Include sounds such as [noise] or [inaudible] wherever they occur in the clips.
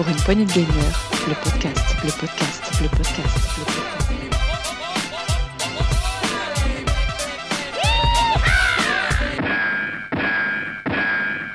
Pour une poignée de gamers, le podcast, le podcast, le podcast, le podcast.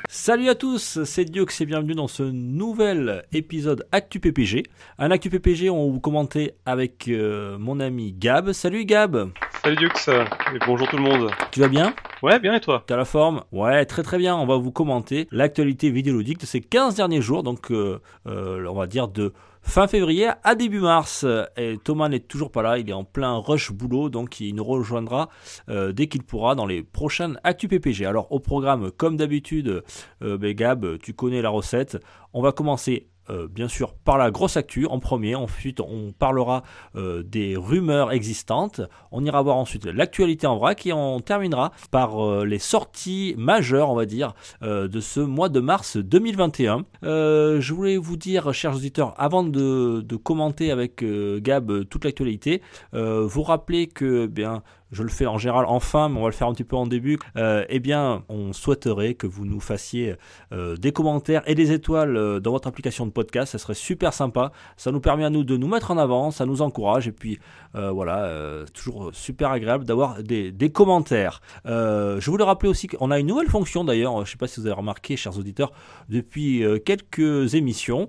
Salut à tous, c'est Diox et bienvenue dans ce nouvel épisode Actu PPG. Un Actu PPG, on vous commenter avec euh, mon ami Gab. Salut Gab Salut Dux, et bonjour tout le monde. Tu vas bien? Ouais, bien et toi? T'as la forme? Ouais, très très bien. On va vous commenter l'actualité vidéoludique de ces 15 derniers jours, donc euh, euh, on va dire de fin février à début mars. Et Thomas n'est toujours pas là, il est en plein rush boulot, donc il nous rejoindra euh, dès qu'il pourra dans les prochaines Actu PPG. Alors au programme, comme d'habitude, euh, ben, Gab, tu connais la recette. On va commencer euh, bien sûr par la grosse actu en premier, ensuite on parlera euh, des rumeurs existantes, on ira voir ensuite l'actualité en vrac et on terminera par euh, les sorties majeures on va dire de ce mois de mars 2021. Euh, je voulais vous dire chers auditeurs avant de, commenter avec Gab toute l'actualité, vous rappeler que eh bien je le fais en général en fin, mais on va le faire un petit peu en début. Euh, eh bien, on souhaiterait que vous nous fassiez euh, des commentaires et des étoiles euh, dans votre application de podcast. Ça serait super sympa. Ça nous permet à nous de nous mettre en avant, ça nous encourage. Et puis, voilà, toujours super agréable d'avoir des, commentaires. Je voulais rappeler aussi qu'on a une nouvelle fonction d'ailleurs. Je ne sais pas si vous avez remarqué, chers auditeurs, depuis quelques émissions.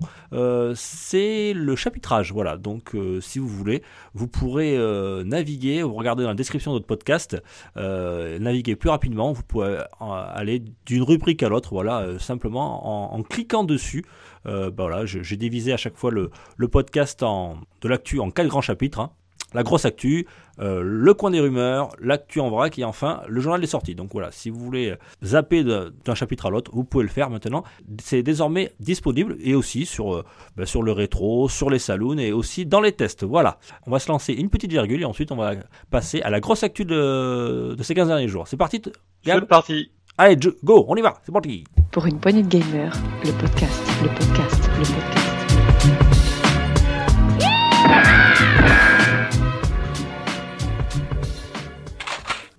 C'est le chapitrage. Voilà. Donc, si vous voulez, vous pourrez naviguer. Vous regardez dans la description de podcast, euh, naviguer plus rapidement. Vous pouvez euh, aller d'une rubrique à l'autre. Voilà, euh, simplement en, cliquant dessus. Bah voilà, j'ai divisé à chaque fois le, le podcast en, de l'actu en quatre grands chapitres. hein. La grosse actu, euh, le coin des rumeurs, l'actu en vrac et enfin le journal des sorties. Donc voilà, si vous voulez zapper de- d'un chapitre à l'autre, vous pouvez le faire maintenant. C'est désormais disponible et aussi sur, euh, bah, sur le rétro, sur les saloons et aussi dans les tests. Voilà, on va se lancer une petite virgule et ensuite on va passer à la grosse actu de, de ces 15 derniers jours. C'est parti, Gab C'est parti. Allez, go, on y va, c'est parti Pour une poignée de gamers, le podcast, le podcast, le podcast.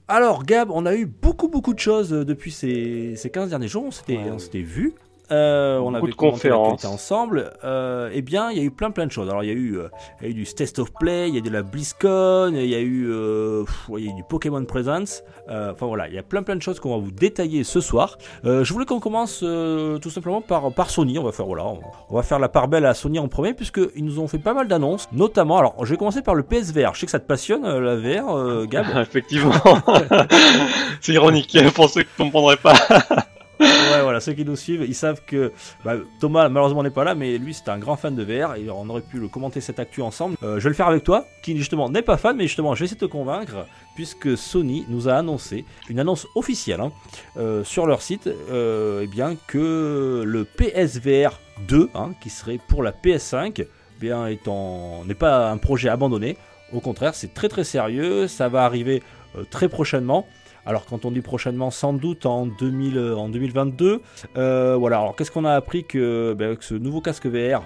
Alors Gab, on a eu beaucoup beaucoup de choses euh, depuis ces, ces 15 derniers jours, on s'était Ouais. on s'était vu. Euh, on Beaucoup avait de conférences. ensemble. Euh, eh bien, il y a eu plein plein de choses. Alors, il y a eu, euh, il y a eu du Test of Play, il y a eu de la BlizzCon, il y a eu, euh, pff, ouais, il y a eu du Pokémon Presents. Enfin voilà, il y a plein plein de choses qu'on va vous détailler ce soir. Je voulais qu'on commence tout simplement par par Sony. On va faire voilà, on, on va faire la part belle à Sony en premier puisque ils nous ont fait pas mal d'annonces, notamment. Alors, je vais commencer par le PSVR. Je sais que ça te passionne la VR, Gab. [laughs] Effectivement. [laughs] c'est ironique pour ceux qui ne comprendraient pas. [laughs] Ouais, voilà, ceux qui nous suivent, ils savent que bah, Thomas, malheureusement, n'est pas là, mais lui, c'est un grand fan de VR et on aurait pu le commenter cette actu ensemble. Euh, je vais le faire avec toi, qui justement n'est pas fan, mais justement, je vais essayer de te convaincre, puisque Sony nous a annoncé une annonce officielle hein, euh, sur leur site, euh, eh bien que le PSVR 2, hein, qui serait pour la PS5, eh bien n'est pas un projet abandonné. Au contraire, c'est très très sérieux, ça va arriver très prochainement. Alors quand on dit prochainement, sans doute en, 2000, euh, en 2022. Euh, voilà, alors qu'est-ce qu'on a appris que, ben, avec ce nouveau casque VR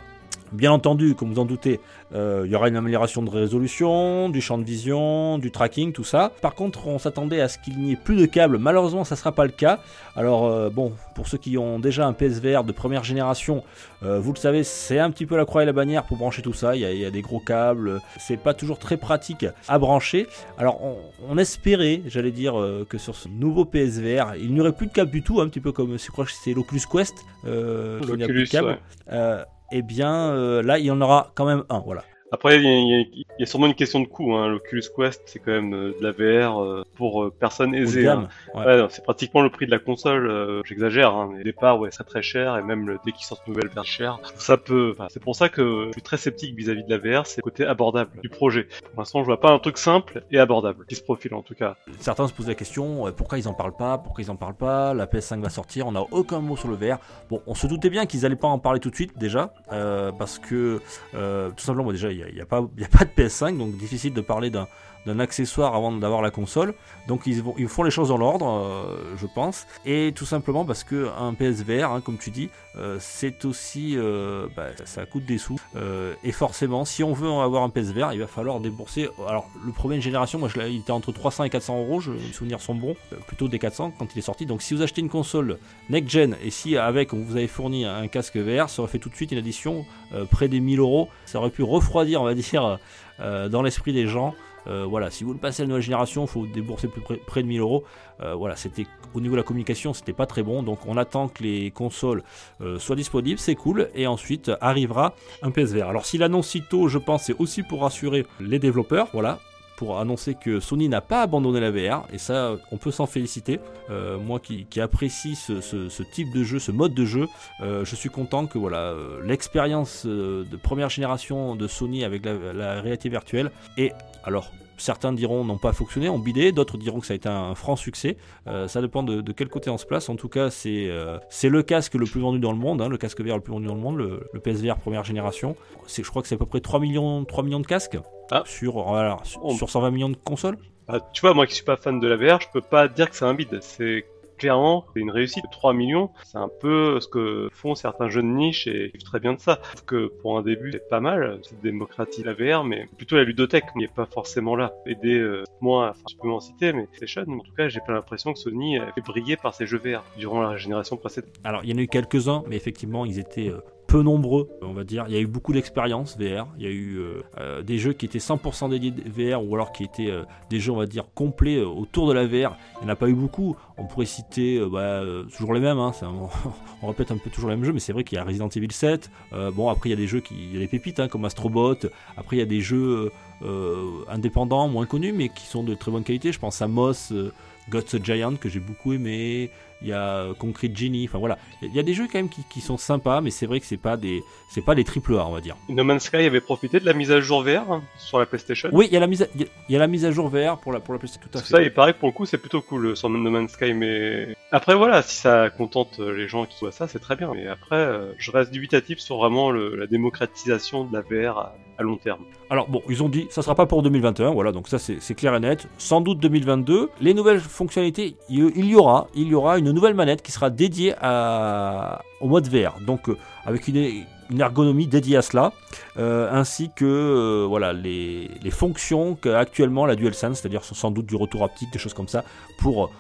Bien entendu, comme vous en doutez, euh, il y aura une amélioration de résolution, du champ de vision, du tracking, tout ça. Par contre, on s'attendait à ce qu'il n'y ait plus de câbles. Malheureusement, ça ne sera pas le cas. Alors, euh, bon, pour ceux qui ont déjà un PSVR de première génération, euh, vous le savez, c'est un petit peu la croix et la bannière pour brancher tout ça. Il y a, il y a des gros câbles. C'est pas toujours très pratique à brancher. Alors, on, on espérait, j'allais dire, que sur ce nouveau PSVR, il n'y aurait plus de câbles du tout, un petit peu comme je crois que c'est l'Oculus Quest. Euh, qui n'a plus de câbles. ouais. Eh bien, euh, là, il y en aura quand même un, voilà. Après, il y, a- y a- y a sûrement une question de coût. Hein. L'Oculus Quest, c'est quand même euh, de la VR euh, pour euh, personnes aisées. hein. ouais. Ouais, non, c'est pratiquement le prix de la console. euh, J'exagère. Hein. mais Au départ, ouais, c'est très cher et même le- dès qu'ils sortent une nouvelle version cher, ça peut. c'est pour ça que je suis très sceptique vis-à-vis de la VR. C'est le côté abordable du projet. Pour l'instant, je vois pas un truc simple et abordable qui se profile en tout cas. Certains se posent la question, pourquoi ils en parlent pas Pourquoi ils en parlent pas La PS5 va sortir, on n'a aucun mot sur le VR. Bon, on se doutait bien qu'ils allaient pas en parler tout de suite déjà, parce que tout simplement, déjà, il y n'y a, a a pas de PS5, donc difficile de parler d'un d'un accessoire avant d'avoir la console. Donc ils, font les choses dans l'ordre, euh, je pense. Et tout simplement parce que un PSVR, hein, comme tu dis, euh, c'est aussi, euh, bah, ça coûte des sous. Et forcément, si on veut avoir un PSVR, il va falloir débourser. Alors le premier génération, moi je il était entre 300 et 400 euros. Je, mes souvenirs sont bons, plutôt des 400 quand il est sorti. Donc si vous achetez une console next gen et si avec on vous avez fourni un casque VR, ça aurait fait tout de suite une addition près des 1000 euros. Ça aurait pu refroidir, on va dire, dans l'esprit des gens. Euh, voilà, si vous voulez passer à la nouvelle génération, il faut débourser plus près, de 1000 euros. Euh, voilà, c'était au niveau de la communication, c'était pas très bon. Donc on attend que les consoles euh, soient disponibles, c'est cool. Et ensuite arrivera un PSVR. Alors s'il annonce si tôt, je pense, c'est aussi pour rassurer les développeurs. Voilà. Pour annoncer que Sony n'a pas abandonné la VR, et ça, on peut s'en féliciter. Euh, moi qui, apprécie ce, type de jeu, ce mode de jeu, euh, je suis content que voilà euh, l'expérience de première génération de Sony avec la, réalité virtuelle et alors certains diront n'ont pas fonctionné, ont bidé, d'autres diront que ça a été un franc succès. Euh, ça dépend de, de quel côté on se place. En tout cas, c'est euh, c'est le casque le plus vendu dans le monde, hein, le casque VR le plus vendu dans le monde, le, le PSVR première génération. Je crois que c'est à peu près 3 millions, 3 millions de casques Ah. sur, voilà, sur, sur 120 millions de consoles. Ah, tu vois, moi qui suis pas fan de la VR, je peux pas dire que c'est un bide. C'est clairement c'est une réussite. 3 millions, c'est un peu ce que font certains jeunes niches et ils vivent très bien de ça. Sauf que pour un début, c'est pas mal. C'est démocratie la VR, mais plutôt la ludothèque n'est pas forcément là. Aider euh, moins, enfin, je m'en citer, mais c'est Station. En tout cas, j'ai pas l'impression que Sony a fait briller par ses jeux VR durant la génération précédente. Alors, il y en a eu quelques-uns, mais effectivement, ils étaient euh, nombreux, on va dire. Il y a eu beaucoup d'expériences VR. Il y a eu euh, euh, des jeux qui étaient 100% dédiés VR ou alors qui étaient euh, des jeux, on va dire, complets euh, autour de la VR. Il n'y en a pas eu beaucoup. On pourrait citer euh, bah, euh, toujours les mêmes. hein. [laughs] On répète un peu toujours les mêmes jeux, mais c'est vrai qu'il y a Resident Evil 7. Euh, bon, après, il y a des jeux qui. Il pépites hein, comme Astrobot. Après, il y a des jeux euh, indépendants, moins connus, mais qui sont de très bonne qualité. Je pense à Moss. euh, Gods Giant que j'ai beaucoup aimé, il y a euh, Concrete Genie, enfin voilà, il y a des jeux quand même qui, qui sont sympas, mais c'est vrai que c'est pas des c'est pas des triple A on va dire. No Man's Sky avait profité de la mise à jour VR hein, sur la PlayStation. Oui, il y a la mise à, il y a- la mise à jour VR pour la pour la PlayStation tout à fait. ça, il paraît que pour le coup, c'est plutôt cool euh, sur No Man's Sky, mais après voilà, si ça contente euh, les gens qui voient ça, c'est très bien. Mais après, je reste dubitatif sur vraiment le- la démocratisation de la VR à, long terme. Alors bon, ils ont dit ça sera pas pour 2021, voilà, donc ça c'est clair et net. Sans doute 2022. Les nouvelles fonctionnalités, il y aura, il y aura une nouvelle manette qui sera dédiée à, au mode VR, donc euh, avec une, ergonomie dédiée à cela, euh, ainsi que euh, voilà les, fonctions qu'actuellement la DualSense, c'est-à-dire sans doute du retour haptique, des choses comme ça, pour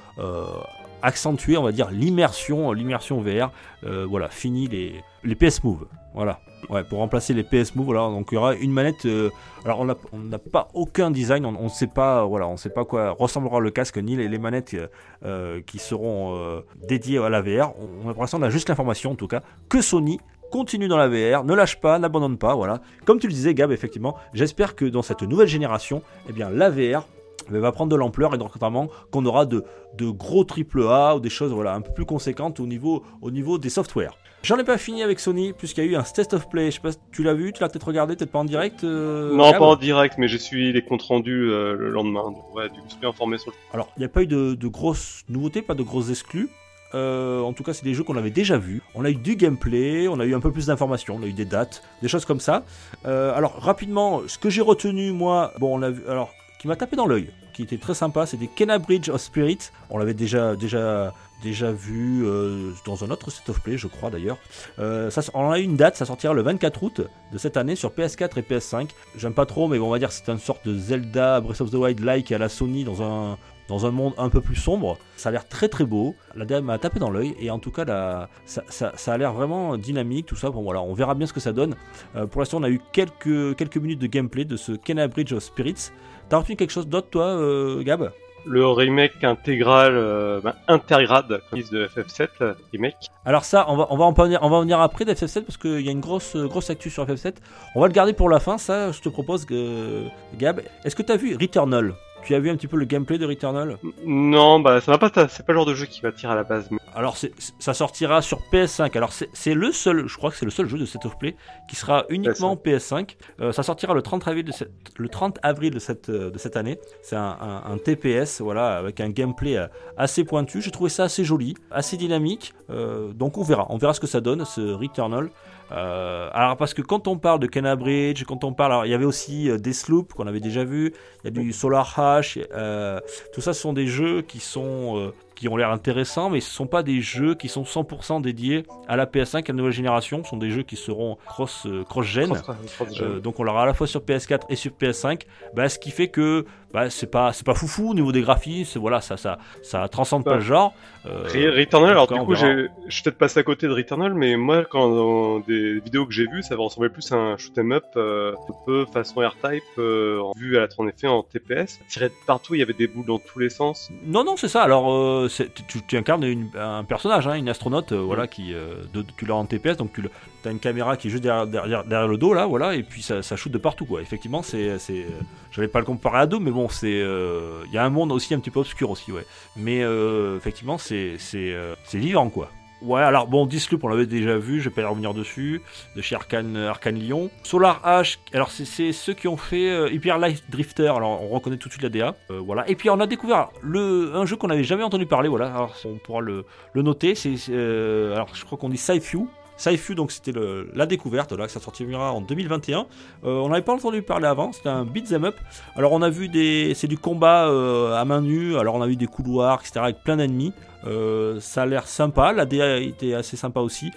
accentuer, on va dire l'immersion, l'immersion VR. Euh, voilà, fini les, les PS Move, voilà. Ouais, pour remplacer les PS Move, voilà, donc il y aura une manette. euh, alors on n'a on pas aucun design, on ne sait pas, voilà, on sait pas quoi ressemblera le casque ni les, manettes euh, qui seront dédiées à la VR. On, on- pour l'instant, on a juste l'information, en tout cas, que Sony continue dans la VR, ne lâche pas, n'abandonne pas, voilà. Comme tu le disais, Gab, effectivement, j'espère que dans cette nouvelle génération, eh bien, la VR eh va prendre de l'ampleur et donc notamment qu'on aura de, de gros triple A ou des choses voilà, un peu plus conséquentes au niveau, au niveau des softwares. J'en ai pas fini avec Sony puisqu'il y a eu un test of play. Je sais pas si tu l'as vu, tu l'as peut-être regardé, peut-être pas en direct. euh, non, pas en direct, mais j'ai suivi les comptes rendus euh, le lendemain. Donc, ouais, du coup, je suis informé sur le. Alors, il n'y a pas eu de, de grosses nouveautés, pas de grosses exclus. Euh, en tout cas, c'est des jeux qu'on avait déjà vus. On a eu du gameplay, on a eu un peu plus d'informations, on a eu des dates, des choses comme ça. Alors, rapidement, ce que j'ai retenu, moi, bon, on a vu, alors, qui m'a tapé dans l'œil, qui était très sympa, c'était Kena Bridge of Spirit. On l'avait déjà, déjà, déjà vu euh, dans un autre set of play, je crois d'ailleurs. Euh, ça, on a une date, ça sortira le 24 août de cette année sur PS4 et PS5. J'aime pas trop, mais bon, on va dire c'est une sorte de Zelda Breath of the Wild-like à la Sony dans un, dans un monde un peu plus sombre. Ça a l'air très très beau. La dame m'a tapé dans l'œil et en tout cas, la- ça, ça- ça a l'air vraiment dynamique, tout ça. Bon voilà, on verra bien ce que ça donne. Euh, pour l'instant, on a eu quelques, quelques minutes de gameplay de ce Kena Bridge of Spirits. T'as retenu quelque chose d'autre, toi, euh, Gab? Le remake intégral, euh, ben, intégrade, de FF7 euh, remake. Alors ça, on va, on va en venir, on va en venir après d'FF7 parce qu'il y a une grosse, grosse actu sur FF7. On va le garder pour la fin, ça, je te propose, que, Gab. Est-ce que tu as vu Returnal? Tu as vu un petit peu le gameplay de Returnal? Non, bah ça va pas, c'est pas le genre de jeu qui m'attire à la base. Mais... Alors ça sortira sur PS5. Alors c'est le seul, je crois que c'est le seul jeu de Set of Play qui sera uniquement PS5. Euh, ça sortira le 30 avril de cette, le 30 avril de cette, euh, de cette année. C'est un, un- un TPS, voilà, avec un gameplay euh, assez pointu. J'ai trouvé ça assez joli, assez dynamique. Euh, donc on verra, on verra ce que ça donne ce Returnal. Euh, alors parce que quand on parle de Kenna Bridge, quand on parle, alors, il y avait aussi euh, Deathloop qu'on avait déjà vu, il y a du Solar Hash, euh, tout ça ce sont des jeux qui sont qui ont l'air intéressants, mais ce ne sont pas des jeux qui sont 100% dédiés à la PS5, à la nouvelle génération. Ce sont des jeux qui seront cross cross gen. Cross- cross- Euh, donc on l'aura à la fois sur PS4 et sur PS5, bah, ce qui fait que bah, c'est pas c'est pas foufou au niveau des graphismes, voilà ça ça ça transcende pas le genre. Euh, Re- Returnal, alors du coup, je suis peut-être passé à côté de Returnal, mais moi, quand dans des vidéos que j'ai vues, ça ressemblait plus à un shoot'em up, euh, un peu façon R-Type, euh, en vue à la en effet en TPS. Tiré de partout, il y avait des boules dans tous les sens. Non, non, c'est ça. Alors, euh, tu, tu incarnes une- un personnage, hein, une astronaute, voilà, qui, de- tu l'as en TPS, donc tu as une caméra qui est juste derrière, le dos, là, voilà, et puis ça, ça shoot de partout, quoi. Effectivement, c'est, c'est, j'allais pas le comparer à Doom, mais bon, c'est, euh, il y a un monde aussi un petit peu obscur aussi, ouais. Mais euh, effectivement, euh, c'est vivant, quoi. Ouais, alors bon, Disloop, on l'avait déjà vu, je vais pas y revenir dessus, de chez Arkane, Arkane Lyon. Solar H, alors c'est, ceux qui ont fait euh, Hyper Light Drifter, alors on reconnaît tout de suite la DA, voilà. Et puis on a découvert le, un jeu qu'on n'avait jamais entendu parler, voilà, alors on pourra le, le noter, c'est, euh, alors je crois qu'on dit Sci-Few. Sci-Few, donc c'était la découverte, là, que ça sortira en 2021. Euh, on n'avait pas entendu parler avant, c'était un beat'em up. Alors on a vu des, c'est du combat euh, à main nue, alors on a vu des couloirs, etc., avec plein d'ennemis. Euh, ça a l'air sympa, la DA était assez sympa aussi.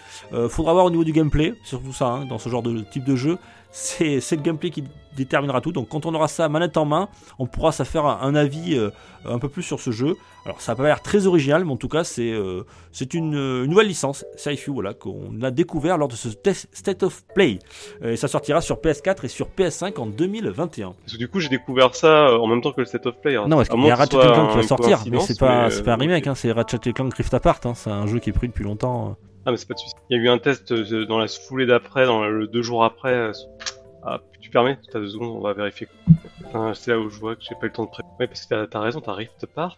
Faudra voir au niveau du gameplay, surtout ça, hein, dans ce genre de type de jeu. C'est le gameplay qui déterminera tout. Donc quand on aura ça manette en main, on pourra se faire un, un avis euh, un peu plus sur ce jeu. Alors ça n'a pas l'air très original, mais en tout cas c'est euh, c'est une, une nouvelle licence, Sci-Fi, voilà, qu'on a découvert lors de ce test- State of Play. Euh, Et ça sortira sur PS4 et sur PS5 en 2021. Parce que du coup, j'ai découvert ça en même temps que le Set of Play. hein. Non, parce qu'il y a Ratchet Clank qui va sortir, mais c'est pas, mais, pas un remake, hein, c'est Ratchet Clank Rift Apart, hein, c'est un jeu qui est pris depuis longtemps. Ah, mais c'est pas de souci. Il y a eu un test euh, dans la foulée d'après, dans le deux jours après. euh, Ah, tu permets? T'as deux secondes, on va vérifier. C'est là où je vois que j'ai pas eu le temps de préparer. Ouais, parce que t'as- raison, t'as Rift Part.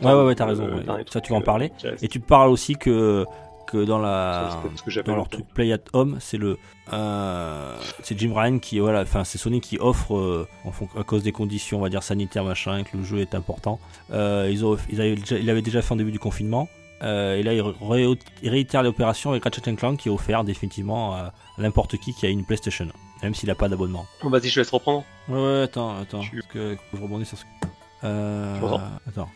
Ouais, ouais, ouais, t'as raison, Euh, ouais. Ça, tu vas en parler. Et tu parles aussi que, que dans la que dans le leur truc Play at Home, c'est le euh, c'est Jim Ryan qui voilà, enfin c'est Sony qui offre euh, en à cause des conditions, on va dire sanitaires machin, que le jeu est important. Euh, ils ont ils avaient déjà, il avait déjà fait en début du confinement. Euh, et là, il ré- il réitère l'opération avec Ratchet Clank qui est offert définitivement à n'importe qui qui a une PlayStation, même s'il n'a pas d'abonnement. Bon, Vas-y, je laisse reprendre. Ouais, ouais, attends, attends. Tu- parce que je rebondis sur ce. Euh, attends.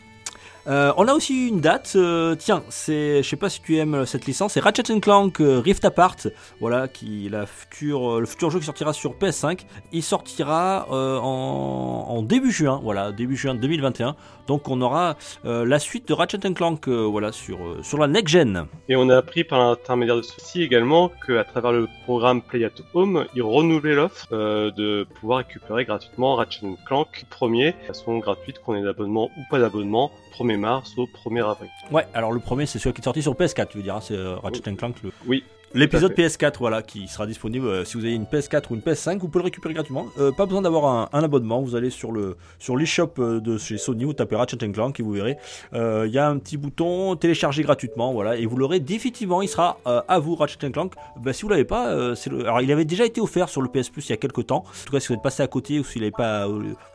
Euh, on a aussi une date. euh, tiens, c'est, je sais pas si tu aimes cette licence, c'est Ratchet Clank euh, Rift Apart. Voilà, qui le futur jeu qui sortira sur PS5. Il sortira en, début juin. Voilà, début juin 2021. Donc on aura la suite de Ratchet Clank. voilà, sur la next gen. Et on a appris par l'intermédiaire de ceci également qu'à travers le programme Play at Home, ils renouvelaient l'offre de pouvoir récupérer gratuitement Ratchet Clank premier, de façon gratuite, qu'on ait d'abonnement ou pas d'abonnement, 1er mars au 1er avril. Ouais, alors le premier c'est celui qui est sorti sur PS4, tu veux dire, hein, c'est euh, Ratchet Clank le, Oui. L'épisode Tout à PS4, voilà, qui sera disponible. euh, si vous avez une PS4 ou une PS5, vous pouvez le récupérer gratuitement. Euh, pas besoin d'avoir un, un abonnement. Vous allez sur le sur l'eShop euh, de chez Sony, vous tapez Ratchet Clank et vous verrez. euh, Il y a un petit bouton télécharger gratuitement, voilà, et vous l'aurez définitivement. Il sera à vous, Ratchet Clank. Bah, si vous l'avez pas, c'est le. Alors, il avait déjà été offert sur le PS Plus il y a quelques temps. En tout cas, si vous êtes passé à côté ou si vous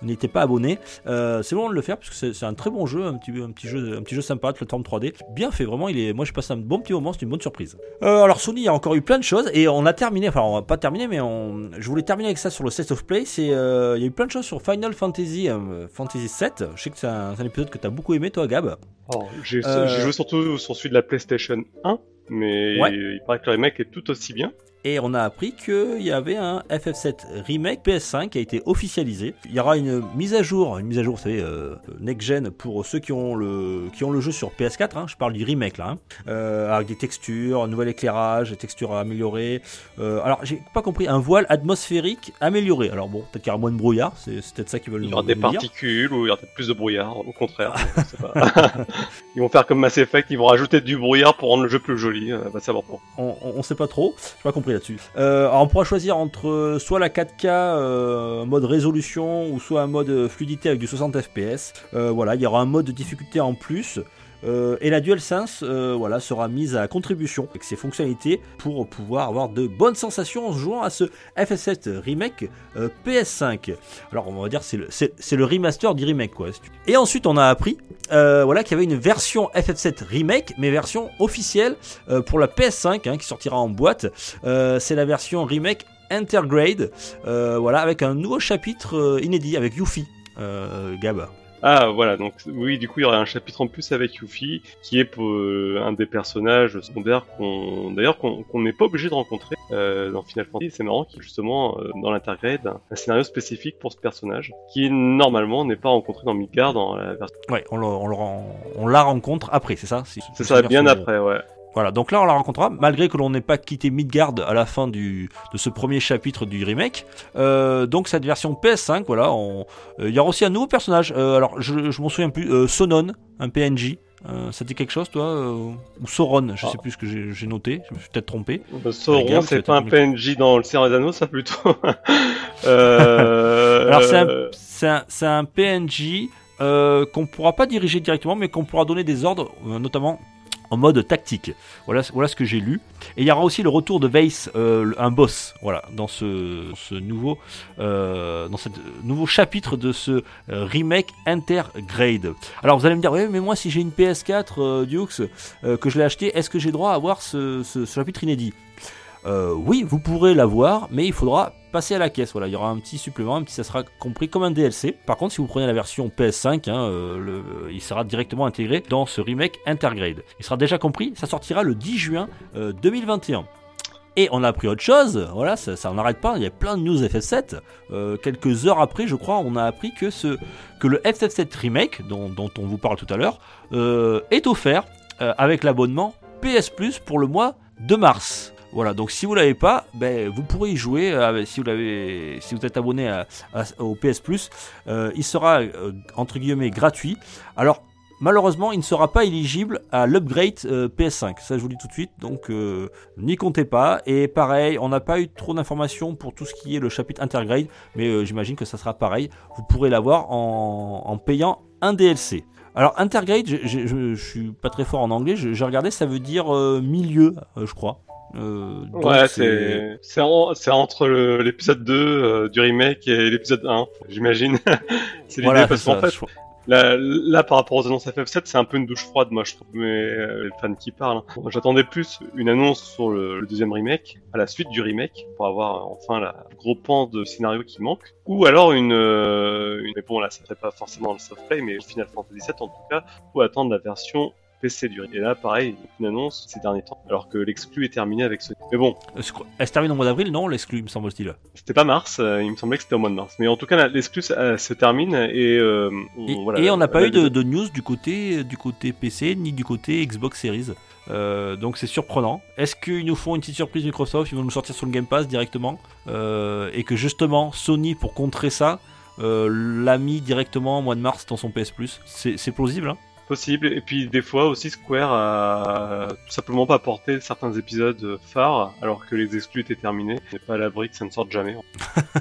n'étiez pas abonné, c'est le moment de le faire parce que c'est- un très bon jeu, un petit, un petit jeu, un petit jeu sympa plateforme 3D, bien fait. Vraiment, il est. Moi, j'ai passé un bon petit moment. C'est une bonne surprise. Alors Sony a encore eu plein de choses et on a terminé, enfin on va pas terminer mais on, je voulais terminer avec ça sur le State of Play, c'est euh, il y a eu plein de choses sur Final Fantasy euh, Fantasy 7, je sais que c'est un, épisode que tu as beaucoup aimé toi Gab. Alors, j'ai Euh, j'ai joué surtout sur celui de la PlayStation 1, mais Ouais. il paraît que le remake est tout aussi bien. Et on a appris qu'il y avait un FF7 Remake PS5 qui a été officialisé. Il y aura une mise à jour, une mise à jour, vous savez, euh, next-gen pour ceux qui ont le, qui ont le jeu sur PS4. hein, je parle du remake là, hein, euh, avec des textures, un nouvel éclairage, des textures améliorées. Euh, alors j'ai pas compris, un voile atmosphérique amélioré. Alors bon, peut-être qu'il y aura moins de brouillard, c'est peut-être ça qu'ils veulent Il y nous, aura des nous dire. particules ou il y aura peut-être plus de brouillard, au contraire. pas. [laughs] ils vont faire comme Mass Effect, ils vont rajouter du brouillard pour rendre le jeu plus joli, euh, va savoir pourquoi. on, on- on sait pas trop, j'ai pas compris Euh, on pourra choisir entre euh, soit la 4K euh, mode résolution ou soit un mode fluidité avec du 60 fps. Voilà, il y aura un mode de difficulté en plus. Euh, et la DualSense euh, voilà, sera mise à contribution avec ses fonctionnalités pour pouvoir avoir de bonnes sensations en jouant à ce FF7 Remake euh, PS5. Alors on va dire c'est le, c'est, le remaster du remake quoi. Et ensuite on a appris voilà, qu'il y avait une version FF7 Remake, mais version officielle pour la PS5 hein, qui sortira en boîte. C'est la version Remake Intergrade, voilà, avec un nouveau chapitre inédit avec Yuffie. Euh, Gab. Ah voilà, donc oui, du coup il y aurait un chapitre en plus avec Yuffie, qui est euh, un des personnages secondaires qu'on, d'ailleurs qu'on n'est pas obligé de rencontrer euh, dans Final Fantasy. C'est marrant qu'il justement euh, dans l'intergrade un, un scénario spécifique pour ce personnage, qui normalement n'est pas rencontré dans Midgard dans la version. Ouais, on, le- on le on la rencontre après, c'est ça? C'est ça, bien après, ouais. Voilà, donc là on la rencontrera, malgré que l'on n'ait pas quitté Midgard à la fin du, de ce premier chapitre du remake. Euh, donc cette version PS5, voilà, on- euh, il y aura aussi un nouveau personnage. Euh, alors je, je m'en souviens plus, euh, Sonon, un PNJ. Ça dit quelque chose toi Ou Sauron, je Ah. sais plus ce que j'ai noté, je me suis peut-être trompé. Bah, Sauron, c'est pas un PNJ dans le Seigneur des Anneaux, ça plutôt. [laughs] Alors c'est un, un, un PNJ qu'on pourra pas diriger directement, mais qu'on pourra donner des ordres, notamment en mode tactique. Voilà, ce que j'ai lu. Et il y aura aussi le retour de Vase, euh, un boss, voilà, dans ce, nouveau, euh, dans ce nouveau chapitre de ce euh, remake Intergrade. Alors vous allez me dire, ouais, mais moi si j'ai une PS4 euh, euh, que je l'ai acheté, est-ce que j'ai droit à avoir ce, chapitre inédit? Euh, Oui, vous pourrez l'avoir, mais il faudra passer à la caisse. Voilà, il y aura un petit supplément, un petit, ça sera compris comme un DLC. Par contre, si vous prenez la version PS5, hein, euh, le- il sera directement intégré dans ce remake Intergrade. Il sera déjà compris, ça sortira le 10 juin euh, 2021. Et on a appris autre chose, voilà, ça, n'arrête pas, il y a plein de news FF7. Euh, quelques heures après, je crois, on a appris que, ce, que le FF7 Remake, dont, dont on vous parle tout à l'heure, euh, est offert euh, avec l'abonnement PS Plus pour le mois de mars. Voilà, donc si vous l'avez pas, ben, vous pourrez y jouer euh, si vous l'avez, si vous êtes abonné au PS Plus, euh, il sera euh, entre guillemets gratuit. Alors malheureusement, il ne sera pas éligible à l'upgrade euh, PS5. Ça, je vous le dis tout de suite. Donc n'y comptez pas. Et pareil, on n'a pas eu trop d'informations pour tout ce qui est le chapitre Intergrade, mais j'imagine que ça sera pareil. Vous pourrez l'avoir en, payant un DLC. Alors Intergrade, je, je, je- je suis pas très fort en anglais. J'ai regardé, ça veut dire milieu, je crois. Euh, Ouais, c'est c'est en- c'est entre l'épisode 2 euh, du remake et l'épisode 1, j'imagine. [laughs] c'est l'idée Voilà, parce qu'en fait, je- là, là, par rapport aux annonces FF7, c'est un peu une douche froide, moi je trouve, mais euh, les fans qui parlent. hein. J'attendais plus une annonce sur le, le deuxième remake, à la suite du remake, pour avoir euh, enfin la gros pan de scénario qui manque, ou alors une, euh, une mais bon là, ça serait pas forcément le soft play, mais Final Fantasy VII en tout cas, faut attendre la version PC du remake. Et là, pareil, une annonce ces derniers temps, alors que l'exclu est terminé avec ce. Mais bon, Euh, Elle se termine au mois d'avril, non L'exclu, me semble-t-il. c'était pas mars, euh, il me semblait que c'était au mois de mars. Mais en tout cas, l'exclus euh, se termine et euh, Et, voilà, et on n'a pas eu de, de news du côté, du côté PC ni du côté Xbox Series. Donc c'est surprenant. Est-ce qu'ils nous font une petite surprise Microsoft? Ils vont nous sortir sur le Game Pass directement Et que justement Sony, pour contrer ça, l'a mis directement au mois de mars dans son PS Plus c'est plausible, hein? Possible. Et puis des fois aussi, Square a tout simplement pas apporté certains épisodes phares alors que les exclus étaient terminés. N'est pas à l'abri que ça ne sorte jamais.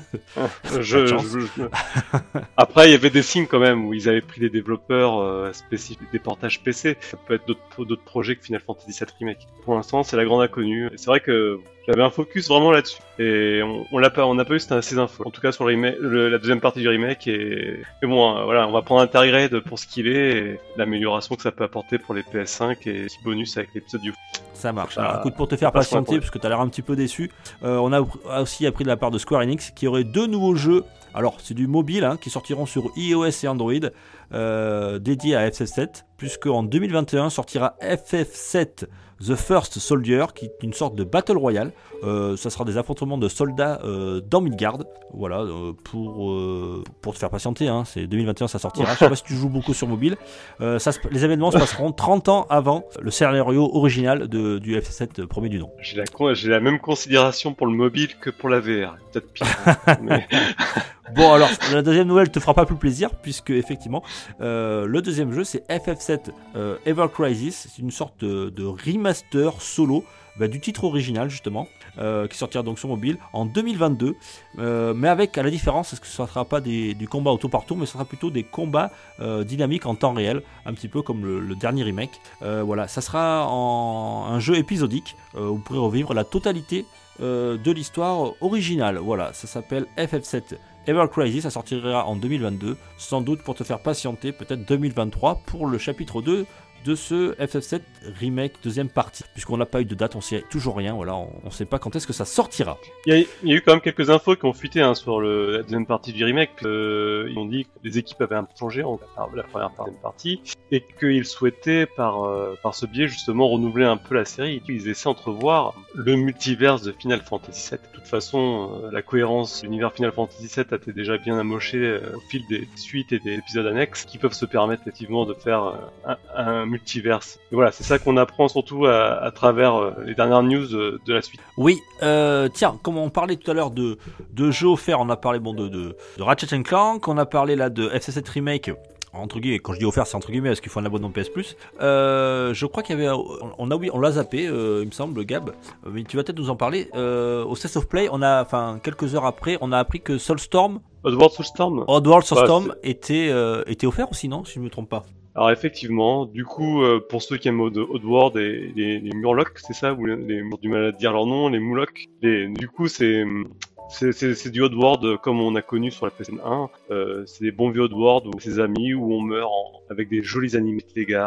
[laughs] je, je- je- Après, il y avait des signes quand même où ils avaient pris des développeurs euh, spécifiques, des portages PC. Ça peut être d'autres projets que Final Fantasy VII Remake. Pour l'instant, c'est la grande inconnue. C'est vrai que j'avais un focus vraiment là-dessus. Et on, on l'a pas, on n'a pas eu cette- ces infos. En tout cas sur le remake, le- la deuxième partie du remake. Et, mais bon, euh, voilà, on va prendre Intergrade pour ce qu'il est et l'amélioration que ça peut apporter pour les PS5 et petit bonus avec l'épisode du. Ça marche. Ah, Alors, écoute, pour te faire patienter, parce que tu as l'air un petit peu déçu, euh, on a aussi appris de la part de Square Enix qu'il y aurait deux nouveaux jeux. Alors, c'est du mobile hein, qui sortiront sur iOS et Android, euh, dédiés à FF7, puisqu'en 2021 sortira FF7 The First Soldier, qui est une sorte de Battle Royale. Euh, ça sera des affrontements de soldats euh, dans Midgard. Voilà, euh, pour, euh, pour te faire patienter, hein, c'est 2021 ça sortira. Je sais pas si tu joues beaucoup sur mobile. Ça les événements se passeront 30 ans avant le scénario original de, du F7 premier du nom. J'ai la, même considération pour le mobile que pour la VR. Peut-être pire. hein. [laughs] mais... Bon, alors, la deuxième nouvelle te fera pas plus plaisir, puisque effectivement, le deuxième jeu, c'est FF7 euh, Ever Crisis. C'est une sorte de, de solo bah, du titre original, justement, euh, qui sortira donc sur mobile en 2022. Euh, mais avec, à la différence, c'est que ce ne sera pas des, du combat auto partout, mais ce sera plutôt des combats euh, dynamiques en temps réel, un petit peu comme le, dernier remake. Voilà, ça sera en, un jeu épisodique. euh, vous pourrez revivre la totalité de l'histoire originale. Voilà, ça s'appelle FF7 Ever Crazy, ça sortira en 2022, sans doute pour te faire patienter, peut-être 2023 pour le chapitre 2 de ce FF7 remake deuxième partie. Puisqu'on n'a pas eu de date, on sait toujours rien, voilà, on ne sait pas quand est-ce que ça sortira. Il y, a, eu quand même quelques infos qui ont fuité hein, sur la deuxième partie du remake. Euh, ils ont dit que les équipes avaient un peu changé en la première partie et qu'ils souhaitaient par euh, par ce biais justement renouveler un peu la série. Ils essaient d'entrevoir le multiverse de Final Fantasy VII. De toute façon, euh, la cohérence de l'univers Final Fantasy VII a été déjà bien amochée au fil des suites et des épisodes annexes qui peuvent se permettre effectivement de faire un multiverse. Et voilà, c'est ça qu'on apprend surtout à, à travers euh, les dernières news de la suite. Oui, euh, tiens, comme on parlait tout à l'heure de, de jeux offerts, on a parlé bon, de, de, de Ratchet Clank, on a parlé là de FC7 Remake. Entre guillemets, quand je dis offert, c'est entre guillemets, parce qu'il faut un abonnement PS Plus. Euh, je crois qu'il y avait, on a oui, on l'a zappé, euh, il me semble, Gab. Mais tu vas peut-être nous en parler. Euh, au State of Play, on a, enfin, quelques heures après, on a appris que Soulstorm, Oddworld Soulstorm Oddworld Soulstorm, Bah, était, était offert aussi, non, si je me trompe pas. Alors effectivement, du coup, euh, pour ceux qui aiment Odd- Oddworld et les, les Murlocs, c'est ça, ou les, les du mal à dire leur nom, les Moulocs. Les, du coup, c'est c'est, du Oddworld euh, comme on a connu sur la PSN1. Euh, c'est des bons vieux Oddworld ou ses amis où on meurt en- avec des jolis animés et bien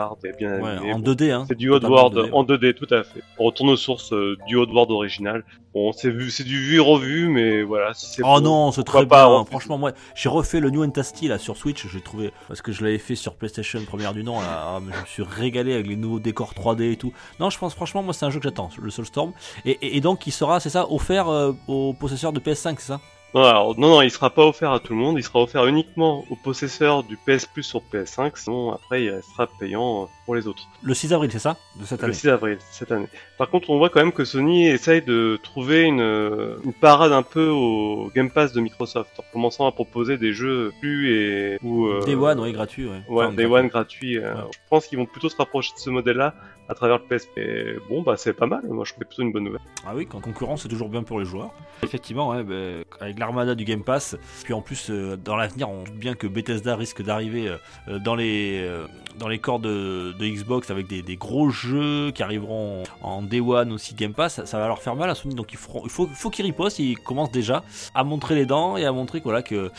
Ouais, animés. en Bon, 2D, hein. c'est du Oddworld 2D, en 2D, tout à fait. On retourne aux sources euh, du Oddworld original. Bon, c'est vu, c'est du vu et revu, mais voilà, si c'est Oh bon, non, c'est très pas bien. Franchement, moi, j'ai refait le New Fantasy là sur Switch. J'ai trouvé parce que je l'avais fait sur PlayStation première du nom. Là, Ah, je me suis régalé avec les nouveaux décors 3D et tout. Non, je pense franchement, moi, c'est un jeu que j'attends, le Soulstorm. Et, et, et donc, il sera, c'est ça, offert euh, aux possesseurs de PS5, c'est ça? Non, alors, non, non, il sera pas offert à tout le monde, il sera offert uniquement aux possesseurs du PS Plus sur PS5, sinon après il restera payant euh, pour les autres. Le 6 avril, c'est ça, de cette Le année. 6 avril, cette année. Par contre, on voit quand même que Sony essaye de trouver une, euh, une parade un peu au Game Pass de Microsoft, en commençant à proposer des jeux plus et... Ou, euh, Day One, oui, gratuit. Ouais. Ouais, Enfin, Day gratuit. One gratuit. euh, Ouais. Je pense qu'ils vont plutôt se rapprocher de ce modèle-là à travers le PSP. Et bon, bah c'est pas mal, moi je trouve plutôt une bonne nouvelle. Ah oui, quand concurrence, c'est toujours bien pour les joueurs. Effectivement, ouais, ben, avec l'armada du Game Pass, puis en plus, euh, dans l'avenir, on doute bien que Bethesda risque d'arriver euh, dans les euh, dans les corps de, Xbox avec des, gros jeux qui arriveront en Day One aussi Game Pass. Ça, va leur faire mal à Sony, donc il faut, il faut qu'ils ripostent. Ils commencent déjà à montrer les dents et à montrer voilà, que